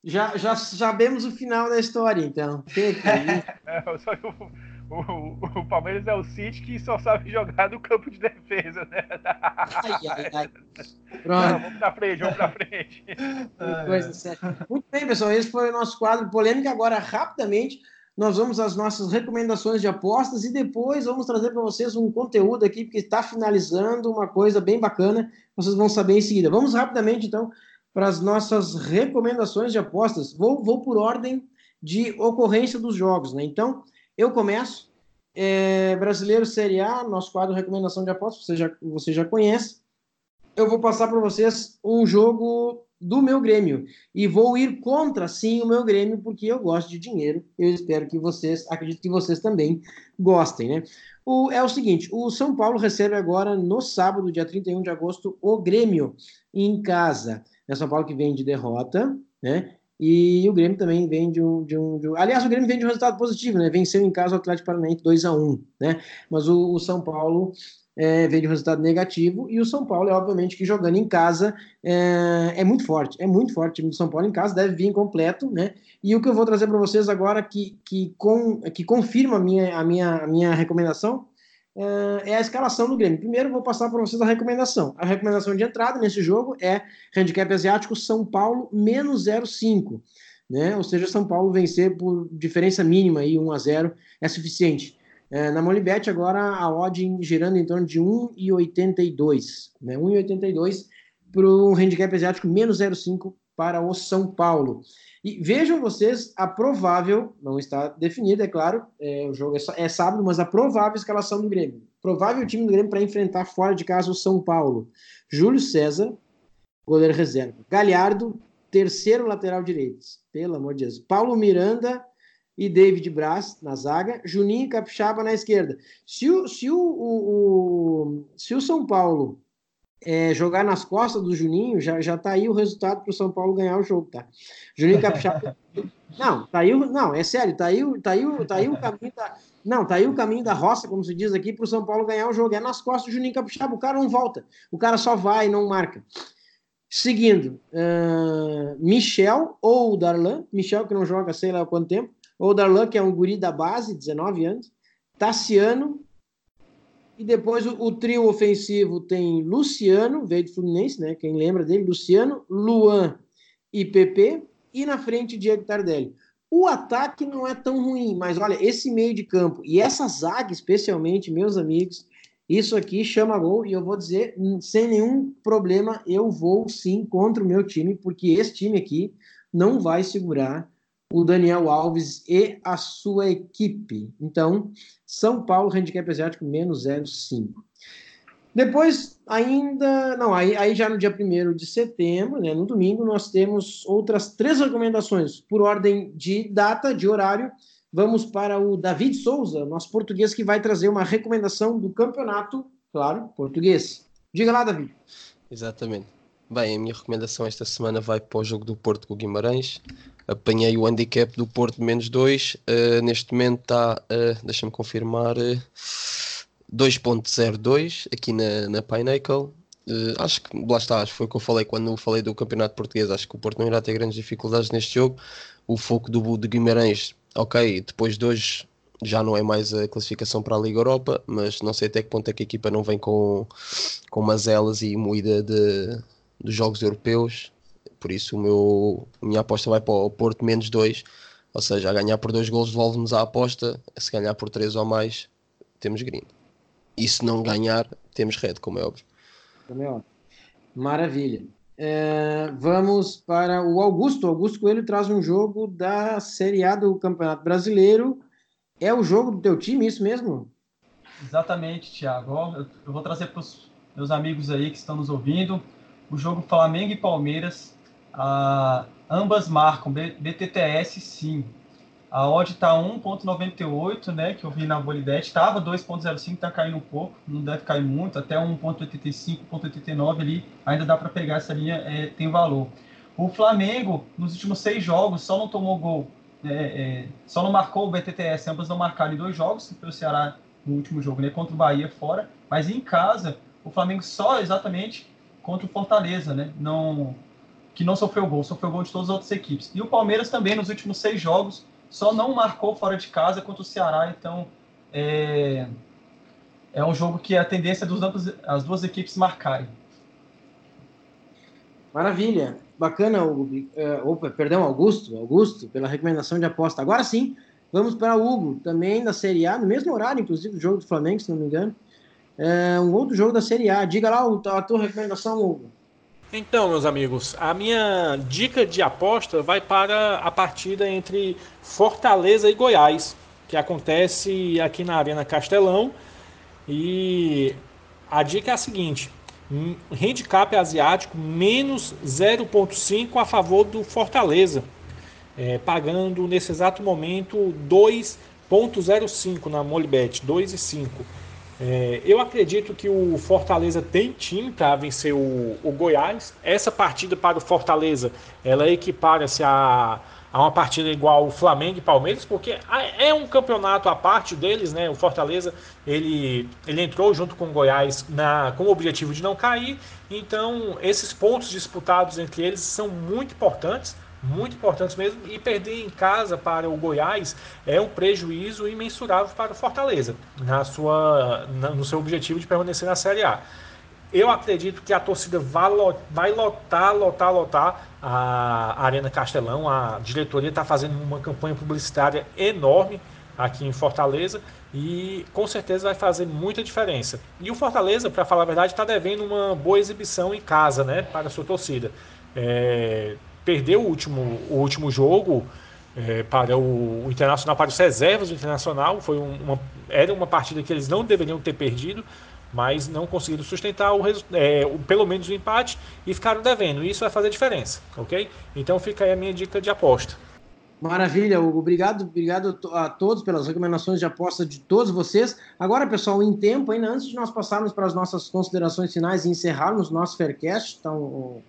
Já, já sabemos o final da história, então. Que que o, o, Palmeiras é o City que só sabe jogar no campo de defesa, né? Ai, ai, ai. Pronto. Não, vamos pra frente, vamos pra frente. Muito bem, pessoal. Esse foi o nosso quadro polêmico. Agora, rapidamente, nós vamos às nossas recomendações de apostas e depois vamos trazer para vocês um conteúdo aqui, porque está finalizando uma coisa bem bacana. Vocês vão saber em seguida. Vamos rapidamente, então, para as nossas recomendações de apostas. Vou, vou por ordem de ocorrência dos jogos, né? Então. Eu começo. É, Brasileiro Série A, nosso quadro Recomendação de Apostas, você já, você já conhece. Eu vou passar para vocês um jogo do meu Grêmio. E vou ir contra, sim, o meu Grêmio, porque eu gosto de dinheiro. Eu espero que vocês, acredito que vocês também gostem, né? O, é o seguinte: o São Paulo recebe agora, no sábado, dia 31 de agosto, o Grêmio em casa. É São Paulo que vem de derrota, né? E o Grêmio também vem de um, de um, de um, Aliás, o Grêmio vem de um resultado positivo, né? Venceu em casa o Atlético Paranaense 2 a 1 né? Mas o, o São Paulo é, vem de um resultado negativo, e o São Paulo, é obviamente, que jogando em casa é, é, muito forte, é muito forte. O time do São Paulo em casa deve vir completo, né? E o que eu vou trazer para vocês agora que, que, com, que confirma a minha, a, minha, a minha recomendação é a escalação do Grêmio. Primeiro, vou passar para vocês a recomendação. A recomendação de entrada nesse jogo é handicap asiático São Paulo menos 0,5. Né? Ou seja, São Paulo vencer por diferença mínima, aí, 1 a 0 é suficiente. É, na Molibet, agora a odd girando em torno de 1,82. Né? 1,82 para um handicap asiático menos 0,5 para o São Paulo. E vejam vocês a provável, não está definida, é claro, é, o jogo é, é, sábado, mas a provável escalação do Grêmio. Provável time do Grêmio para enfrentar fora de casa o São Paulo. Júlio César, goleiro reserva. Galhardo, terceiro lateral direito. Pelo amor de Deus. Paulo Miranda e David Braz na zaga. Juninho Capixaba na esquerda. Se o, se o, o, o se o São Paulo é, jogar nas costas do Juninho, já, já tá aí o resultado para o São Paulo ganhar o jogo, tá? Juninho Capixaba. não, tá aí, não, é sério, tá aí, tá aí, tá aí o caminho da. Não, tá aí o caminho da roça, como se diz aqui, para o São Paulo ganhar o jogo. É nas costas do Juninho Capixaba, o cara não volta. O cara só vai e não marca. Seguindo, uh, Michel ou o Darlan, Michel que não joga sei lá há quanto tempo, ou o Darlan, que é um guri da base, 19 anos, Tassiano, e depois o, o, trio ofensivo tem Luciano, veio do Fluminense, né? Quem lembra dele? Luciano, Luan e PP. E na frente, Diego Tardelli. O ataque não é tão ruim, mas olha, esse meio de campo e essa zaga, especialmente, meus amigos, isso aqui chama gol. E eu vou dizer, sem nenhum problema, eu vou sim contra o meu time, porque esse time aqui não vai segurar o Daniel Alves e a sua equipe. Então, São Paulo, handicap asiático, menos 0,5. Depois, ainda. Não, aí, aí já no dia 1 de setembro, né, no domingo, nós temos outras três recomendações por ordem de data, de horário. Vamos para o David Souza, nosso português, que vai trazer uma recomendação do campeonato, claro, português. Diga lá, David. Exatamente. Bem, a minha recomendação esta semana vai para o jogo do Porto com o Guimarães apanhei o handicap do Porto menos 2. Uh, eh, neste momento está, uh, deixa-me confirmar, uh, eh, 2.02 aqui na, na Pinnacle. Uh, acho que lá está, acho que foi o que eu falei quando falei do Campeonato Português. Acho que o Porto não irá ter grandes dificuldades neste jogo. O foco do de Guimarães, ok, depois de hoje já não é mais a classificação para a Liga Europa, mas não sei até que ponto é que a equipa não vem com, com mazelas e moída de, dos jogos europeus. Por isso, o meu, a minha aposta vai para o Porto menos 2, ou seja, a ganhar por dois gols devolve-nos a aposta, se ganhar por três ou mais, temos green. E se não ganhar, temos red, como é óbvio. Também ó. Maravilha. É, vamos para o Augusto. O Augusto Coelho traz um jogo da Série A do Campeonato Brasileiro. É o jogo do teu time, isso mesmo? Exatamente, Thiago. Eu vou trazer para os meus amigos aí que estão nos ouvindo o jogo Flamengo e Palmeiras. Ah, ambas marcam BTTS, sim. A odd está 1.98, né, que eu vi na Bolidete, estava 2.05, está caindo um pouco, não deve cair muito, até 1.85, 1.89 ali, ainda dá para pegar essa linha, é, tem valor. O Flamengo, nos últimos seis jogos, só não tomou gol, é, é, só não marcou o BTTS, ambas não marcaram em dois jogos, pelo Ceará no último jogo, né, contra o Bahia fora, mas em casa, o Flamengo só exatamente contra o Fortaleza, né, não, que não sofreu gol, sofreu gol de todas as outras equipes. E o Palmeiras também, nos últimos seis jogos, só não marcou fora de casa contra o Ceará, então é, é um jogo que a tendência é dos, as duas equipes marcarem. Maravilha, bacana, Hugo. Uh, opa, perdão, Augusto, Augusto, pela recomendação de aposta. Agora sim, vamos para o Hugo, também da Série A, no mesmo horário, inclusive, do jogo do Flamengo, se não me engano. É, um outro jogo da Série A. Diga lá a tua recomendação, Hugo. Então, meus amigos, a minha dica de aposta vai para a partida entre Fortaleza e Goiás, que acontece aqui na Arena Castelão. E a dica é a seguinte: handicap asiático menos 0,5 a favor do Fortaleza, é, pagando nesse exato momento 2,05 na Molibet, 2,5. É, eu acredito que o Fortaleza tem time para vencer o, o, Goiás. Essa partida para o Fortaleza, ela equipara-se a, a uma partida igual o Flamengo e Palmeiras, porque é um campeonato à parte deles, né? O Fortaleza ele, ele entrou junto com o Goiás na, com o objetivo de não cair. Então, esses pontos disputados entre eles são muito importantes muito importantes mesmo, e perder em casa para o Goiás é um prejuízo imensurável para o Fortaleza, na sua, na, no seu objetivo de permanecer na Série A. Eu acredito que a torcida vai, lotar, lotar, lotar a Arena Castelão. A diretoria está fazendo uma campanha publicitária enorme aqui em Fortaleza e com certeza vai fazer muita diferença. E o Fortaleza, para falar a verdade, está devendo uma boa exibição em casa né, para a sua torcida. É, perdeu o último, o último jogo é, para o, o, Internacional, para os reservas do Internacional. Foi uma, era uma partida que eles não deveriam ter perdido, mas não conseguiram sustentar o, é, o, pelo menos o empate e ficaram devendo. Isso vai fazer diferença, ok? Então fica aí a minha dica de aposta. Maravilha, Hugo. Obrigado, obrigado a todos pelas recomendações de aposta de todos vocês. Agora, pessoal, em tempo, ainda antes de nós passarmos para as nossas considerações finais e encerrarmos nosso Faircast, então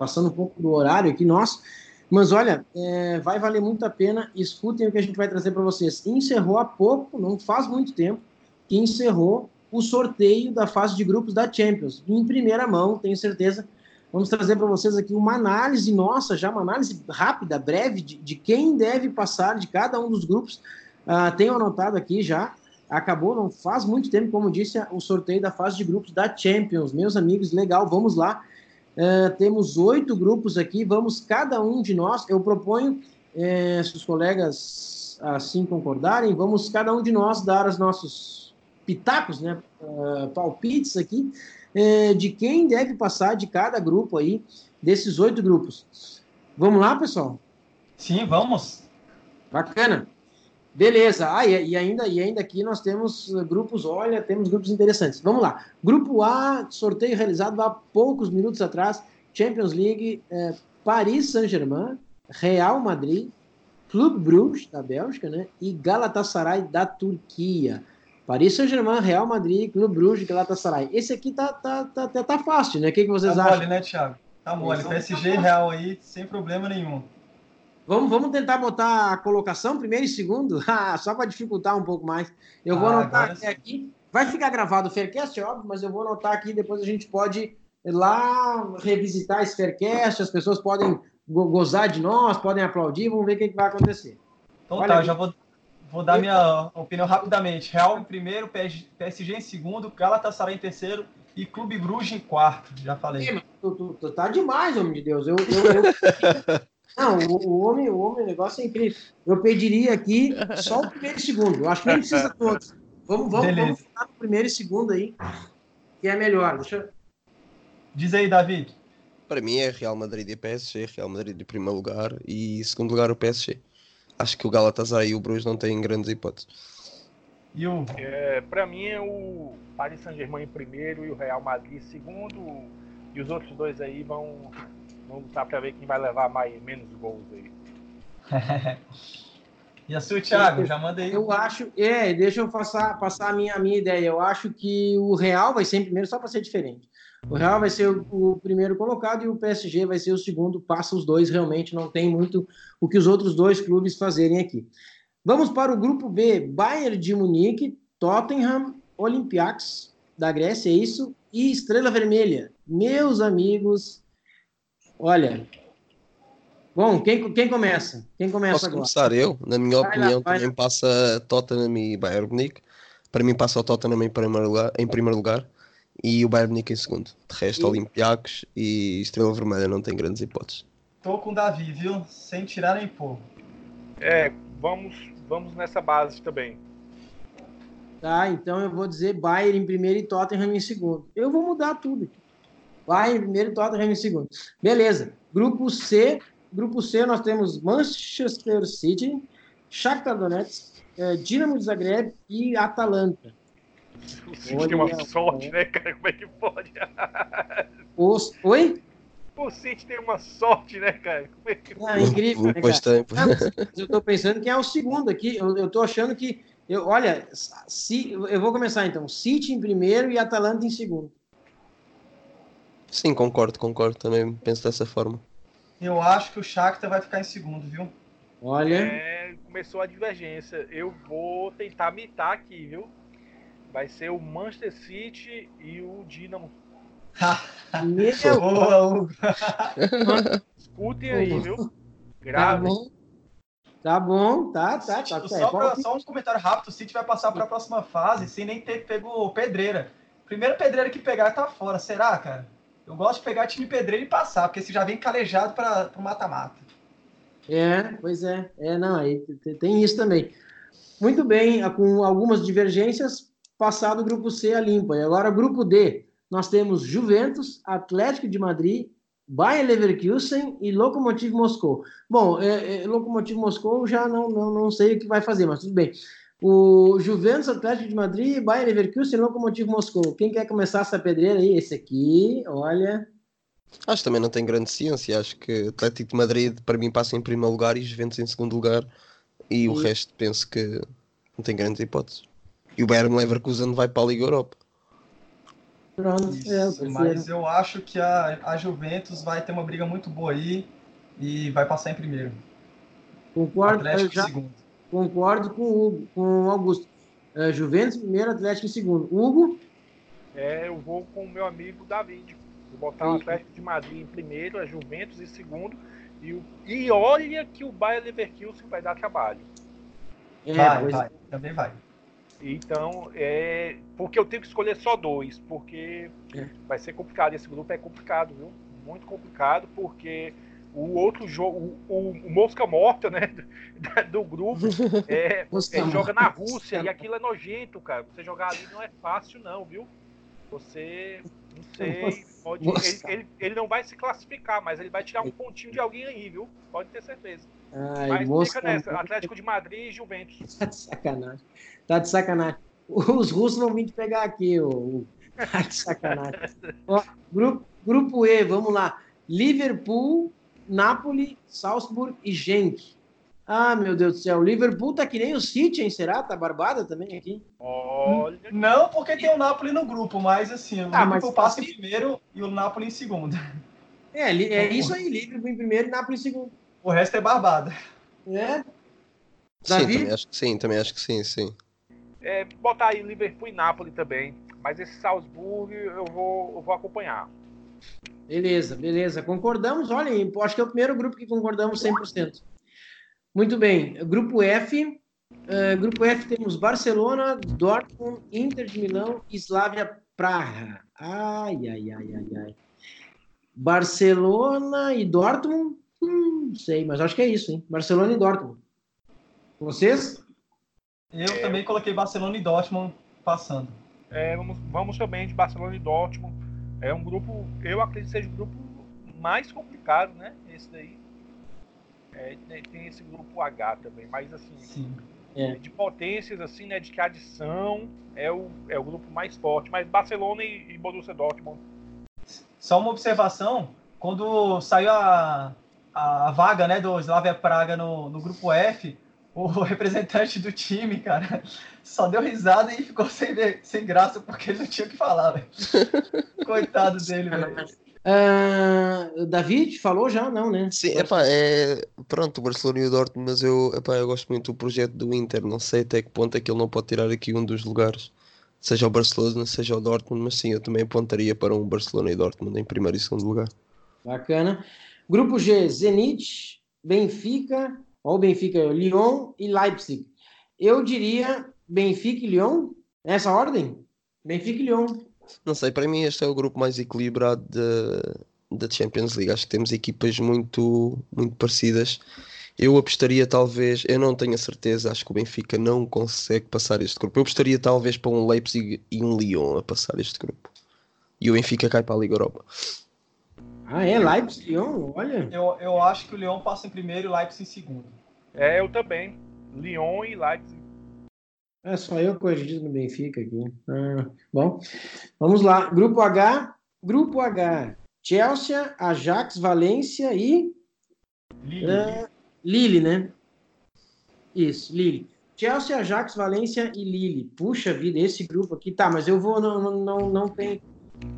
passando um pouco do horário aqui nosso. Mas olha, é, vai valer muito a pena. Escutem o que a gente vai trazer para vocês. Encerrou há pouco, não faz muito tempo, que encerrou o sorteio da fase de grupos da Champions. Em primeira mão, tenho certeza. Vamos trazer para vocês aqui uma análise nossa, já uma análise rápida, breve, de, de quem deve passar de cada um dos grupos. Uh, tenho anotado aqui já. Acabou, não faz muito tempo, como disse, o sorteio da fase de grupos da Champions. Meus amigos, legal, vamos lá. Uh, temos oito grupos aqui, vamos cada um de nós. Eu proponho, eh, se os colegas assim concordarem, vamos cada um de nós dar os nossos pitacos, né, uh, palpites aqui, uh, de quem deve passar de cada grupo aí, desses oito grupos. Vamos lá, pessoal? Sim, vamos. Bacana. Beleza. Ah, e, ainda, e ainda aqui nós temos uh, grupos, olha, temos grupos interessantes. Vamos lá. Grupo A, sorteio realizado há poucos minutos atrás. Champions League, é, Paris Saint-Germain, Real Madrid, Clube Bruges, da Bélgica, né? E Galatasaray, da Turquia. Paris Saint-Germain, Real Madrid, Clube Bruges, Galatasaray. Esse aqui tá, tá, tá, tá, tá fácil, né? O que, que vocês tá acham? Tá mole, né, Thiago? Tá mole. PSG e Real aí, sem problema nenhum. Vamos, vamos tentar botar a colocação primeiro e segundo, ah, só para dificultar um pouco mais. Eu vou ah, anotar aqui. Vai ficar gravado o Faircast, é óbvio, mas eu vou anotar aqui, depois a gente pode ir lá revisitar esse Faircast, as pessoas podem gozar de nós, podem aplaudir, vamos ver o que, que vai acontecer. Então Olha tá, eu já vou, vou dar minha opinião rapidamente. Real em primeiro, PSG em segundo, Galatasaray em terceiro e Clube Bruges em quarto, já falei. Sim, tu, tu, tu, tá demais, homem de Deus. Eu, eu, eu... Não, o, o, homem, o homem, o negócio é incrível. Eu pediria aqui só o primeiro e segundo. Eu acho que nem precisa todos. Vamos, vamos, vamos ficar no primeiro e segundo aí, que é melhor. Deixa... Diz aí, David. Para mim é Real Madrid e PSG, Real Madrid em primeiro lugar e segundo lugar o PSG. Acho que o Galatasaray e o Bruges não têm grandes hipóteses. E o... É, para mim é o Paris Saint-Germain em primeiro e o Real Madrid em segundo. E os outros dois aí vão, vão lutar para ver quem vai levar mais, menos gols aí. e a sua, Thiago? Já manda aí. Eu acho, é, deixa eu passar, passar a minha, a minha ideia. Eu acho que o Real vai ser em primeiro só para ser diferente. O Real vai ser o, o, primeiro colocado e o PSG vai ser o segundo. Passa os dois, realmente não tem muito o que os outros dois clubes fazerem aqui. Vamos para o grupo B: Bayern de Munique, Tottenham, Olympiacos da Grécia, é isso? E Estrela Vermelha. Meus amigos, olha. Bom, quem, quem começa? Quem começa Posso agora? começar eu? Na minha vai opinião, lá, também lá. passa Tottenham e Bayern Munique. Para mim, passa o Tottenham em primeiro lugar. Em primeiro lugar e o Bayern Munique em segundo. De resto, e... Olympiacos e Estrela Vermelha não tem grandes hipóteses. Tô com o Davi, viu? Sem tirar nem pôr. É, vamos, vamos nessa base também. Tá, então eu vou dizer Bayern em primeiro e Tottenham em segundo. Eu vou mudar tudo. Bayern em primeiro Tottenham em segundo. Beleza. Grupo C. Grupo C nós temos Manchester City, Shakhtar Donetsk, eh, Dinamo de Zagreb e Atalanta. O City tem uma sorte, né, cara? Como é que pode? Os... Oi? O City tem uma sorte, né, cara? Como é que ah, incrível, né, cara? eu tô pensando quem é o segundo aqui. Eu, eu tô achando que eu, olha, se, eu vou começar então. City em primeiro e Atalanta em segundo. Sim, concordo, concordo. Também penso dessa forma. Eu acho que o Shakhtar vai ficar em segundo, viu? Olha. É, começou a divergência. Eu vou tentar mitar aqui, viu? Vai ser o Manchester City e o Dinamo. Meu Boa, Escutem aí, viu? Grave. Tá Tá bom, tá, tá, tá. tá. Só, pra, só um comentário rápido, o City vai passar para a próxima fase sem nem ter pego pedreira. Primeiro pedreira que pegar tá fora, será, cara? Eu gosto de pegar time pedreiro e passar, porque você já vem calejado para o mata-mata. É, pois é. É, não, aí tem isso também. Muito bem, com algumas divergências, passado o grupo C a limpa. E agora, grupo D, nós temos Juventus, Atlético de Madrid, Bayer Leverkusen e Lokomotiv Moscou. Bom, é, é, Lokomotiv Moscou já não, não, não sei o que vai fazer, mas tudo bem. O Juventus, Atlético de Madrid, Bayer Leverkusen e Lokomotiv Moscou. Quem quer começar essa pedreira aí? Esse aqui, olha... Acho que também não tem grande ciência. Acho que Atlético de Madrid, para mim, passa em primeiro lugar e Juventus em segundo lugar. E, e... o resto penso que não tem grandes hipóteses. E o Bayern Leverkusen vai para a Liga Europa. Pronto, Isso, é, mas eu acho que a, a Juventus vai ter uma briga muito boa aí e vai passar em primeiro. Concordo, Atlético já, segundo. Concordo com o Hugo, com o Augusto. É, Juventus primeiro, Atlético em segundo. Hugo? É, eu vou com o meu amigo David. Vou botar o Atlético de Madrid em primeiro, a Juventus em segundo. E, o, e olha que o Bayern Leverkusen vai dar trabalho. É, vai, vai, também vai. Então, é. Porque eu tenho que escolher só dois, porque é. vai ser complicado. Esse grupo é complicado, viu? Muito complicado, porque o outro jogo, o, o, Mosca Morta, né? Do grupo, é, é joga na Rússia e aquilo é nojento, cara. Você jogar ali não é fácil, não, viu? Você. Não sei. Pode, ele, ele, ele, não vai se classificar, mas ele vai tirar um pontinho de alguém aí, viu? Pode ter certeza. Ai, mas Mosca... fica nessa, Atlético de Madrid e Juventus. Tá de sacanagem. Tá de sacanagem. Os russos vão vir te pegar aqui, ô. Tá de sacanagem. Ó, grupo, grupo E, vamos lá. Liverpool, Napoli, Salzburg e Genk. Ah, meu Deus do céu. O Liverpool tá que nem o City, hein? Será? Tá barbada também aqui? Olha. Não, porque tem o Napoli no grupo, mas assim, o ah, Liverpool passa em primeiro e o Napoli em segundo. É, é isso aí, Liverpool em primeiro e Napoli em segundo. O resto é barbada. É. Davi? Sim, também acho que sim, também acho que sim, sim. é, botar aí Liverpool e Napoli também. Mas esse Salzburg eu vou, eu vou acompanhar. Beleza, beleza. Concordamos. Olha, acho que é o primeiro grupo que concordamos 100%. Muito bem. Grupo F. Uh, grupo F temos Barcelona, Dortmund, Inter de Milão e Slavia Praha. Ai, ai, ai, ai, ai. Barcelona e Dortmund? Hum, não sei, mas acho que é isso, hein? Barcelona e Dortmund. Vocês? Eu é... também coloquei Barcelona e Dortmund passando. É, vamos, vamos também de Barcelona e Dortmund. É um grupo, eu acredito que seja o grupo mais complicado, né? Esse daí. É, tem esse grupo H também, mas assim, Sim. É. de potências, assim, né? De que adição é o, é o grupo mais forte. Mas Barcelona e, e Borussia Dortmund. Só uma observação, quando saiu a, a vaga né, do Slavia Praga no, no grupo F, o representante do time, cara, só deu risada e ficou sem, sem graça porque ele não tinha o que falar, velho. Coitado dele, velho. Uh, David falou já, não, né? Sim, epá, é pronto, o Barcelona e o Dortmund, mas eu, epá, eu gosto muito do projeto do Inter. Não sei até que ponto é que ele não pode tirar aqui um dos lugares, seja o Barcelona, seja o Dortmund, mas sim, eu também apontaria para um Barcelona e Dortmund em primeiro e segundo lugar. Bacana. Grupo G, Zenit, Benfica, ou Benfica, Lyon e Leipzig. Eu diria Benfica e Lyon, nessa ordem? Benfica e Lyon. Não sei, para mim este é o grupo mais equilibrado da Champions League. Acho que temos equipas muito, muito parecidas. Eu apostaria talvez, eu não tenho a certeza, acho que o Benfica não consegue passar este grupo. Eu apostaria talvez para um Leipzig e um Lyon a passar este grupo. E o Benfica cai para a Liga Europa. Ah, é? Leipzig, Lyon? Olha. Eu, eu acho que o Lyon passa em primeiro e o Leipzig em segundo. É, eu também. Lyon e Leipzig. É só eu que acredito no Benfica aqui. Ah, bom, vamos lá. Grupo H. Grupo H. Chelsea, Ajax, Valência e. Lille. Uh, Lille, né? Isso, Lille. Chelsea, Ajax, Valência e Lille. Puxa vida, esse grupo aqui. Tá, mas eu vou. Não, não, não, não, tem,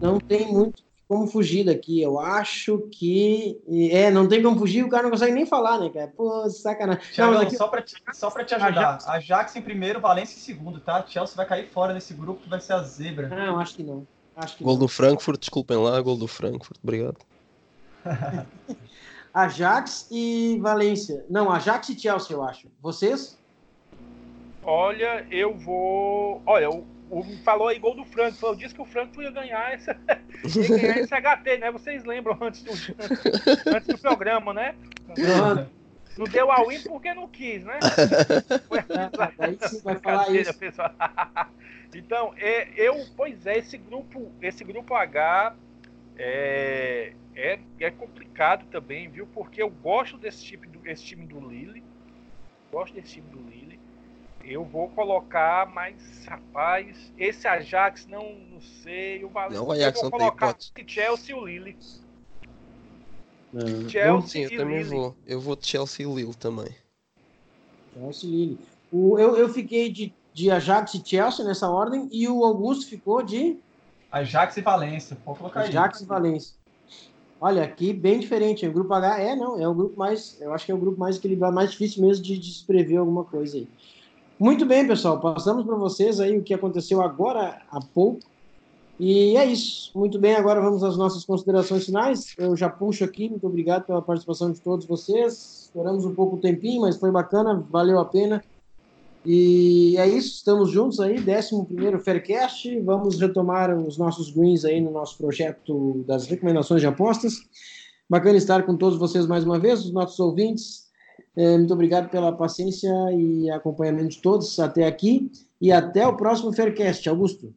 não tem muito como fugir daqui. Eu acho que. É, não tem como fugir, o cara não consegue nem falar, né, cara? Pô, sacanagem. Thiago, aqui... só, pra te, só pra te ajudar. Ajax. Ajax em primeiro, Valência em segundo, tá? Chelsea vai cair fora nesse grupo que vai ser a zebra. Não, acho que não. Acho que gol não. do Frankfurt, desculpem lá, gol do Frankfurt, obrigado. Ajax e Valência. Não, Ajax e Chelsea, eu acho. Vocês? Olha, eu vou. Olha, o o, falou aí gol do Franco. Falou, disse que o Franco ia ganhar, essa, ia ganhar esse HT, né? Vocês lembram antes do, antes do programa, né? Não, não deu a win porque não quis, né? Sim vai falar isso. Então, é, eu, pois é, esse grupo, esse grupo H é, é, é complicado também, viu? Porque eu gosto desse, tipo, desse time do Lille. Gosto desse time do Lille. Eu vou colocar, mas rapaz, esse Ajax não, não sei. O Valência. Não, o Ajax eu vou não colocar tem Chelsea e o Lille. Não. Chelsea sim, eu e também Lille. vou. Eu vou de Chelsea e Lille também. Chelsea e Lille. O, eu, eu fiquei de, de Ajax e Chelsea nessa ordem e o Augusto ficou de Ajax e Valência. Pode colocar Ajax aí. e Valência. Olha, aqui bem diferente. O grupo H é, não, é o grupo mais, eu acho que é o grupo mais equilibrado, mais difícil mesmo de, de se prever alguma coisa aí. Muito bem, pessoal. Passamos para vocês aí o que aconteceu agora há pouco. E é isso. Muito bem, agora vamos às nossas considerações finais. Eu já puxo aqui. Muito obrigado pela participação de todos vocês. Esperamos um pouco o tempinho, mas foi bacana, valeu a pena. E é isso, estamos juntos aí, 11 Faircast. Vamos retomar os nossos greens aí no nosso projeto das recomendações de apostas. Bacana estar com todos vocês mais uma vez, os nossos ouvintes. É, muito obrigado pela paciência e acompanhamento de todos até aqui. E até o próximo Faircast. Augusto.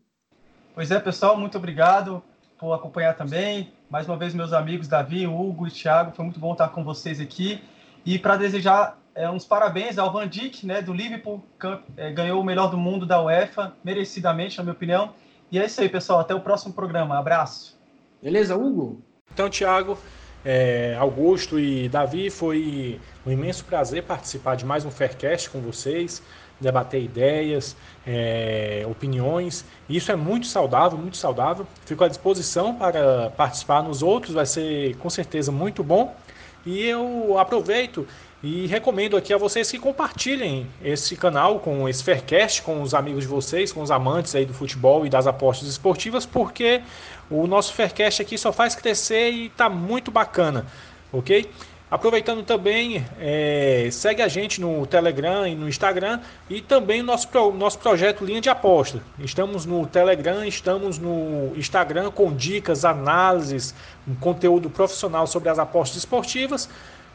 Pois é, pessoal, muito obrigado por acompanhar também. Mais uma vez, meus amigos Davi, Hugo e Thiago, foi muito bom estar com vocês aqui. E para desejar é, uns parabéns ao Van Dijk, né, do Liverpool, que é, ganhou o melhor do mundo da UEFA, merecidamente, na minha opinião. E é isso aí, pessoal. Até o próximo programa. Abraço. Beleza, Hugo? Então, Thiago, é, Augusto e Davi, foi um imenso prazer participar de mais um Faircast com vocês, debater ideias, é, opiniões. Isso é muito saudável, muito saudável. Fico à disposição para participar nos outros, vai ser com certeza muito bom. E eu aproveito E recomendo aqui a vocês que compartilhem esse canal com esse Faircast, com os amigos de vocês, com os amantes aí do futebol e das apostas esportivas, porque o nosso Faircast aqui só faz crescer e está muito bacana, ok? Aproveitando também, é, segue a gente no Telegram e no Instagram e também o nosso, nosso projeto Linha de Aposta. Estamos no Telegram, estamos no Instagram com dicas, análises, um conteúdo profissional sobre as apostas esportivas.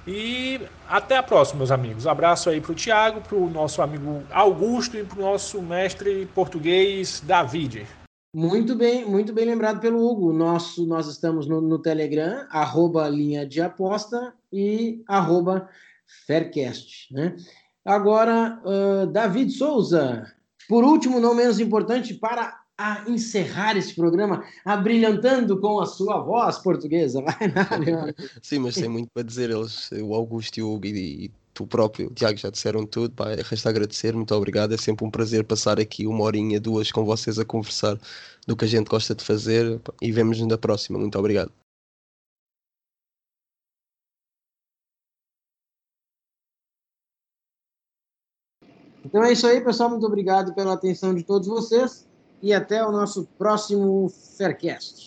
E até a próxima, meus amigos. Abraço aí para o Tiago, para o nosso amigo Augusto e para o nosso mestre português David. Muito bem, muito bem lembrado pelo Hugo. Nosso, nós estamos no, no Telegram, arroba linha de aposta e arroba Faircast. Né? Agora, uh, David Souza, por último, não menos importante, para a encerrar esse programa, abrilhantando com a sua voz portuguesa. Vai Sim, mas tem muito para dizer. Eles, o Augusto e o Hugo e, e tu próprio, o Tiago, já disseram tudo. Pá, resta agradecer, muito obrigado. É sempre um prazer passar aqui uma horinha, duas com vocês a conversar do que a gente gosta de fazer. Pá, e vemos-nos na próxima. Muito obrigado. Então é isso aí, pessoal. Muito obrigado pela atenção de todos vocês e até o nosso próximo Faircast.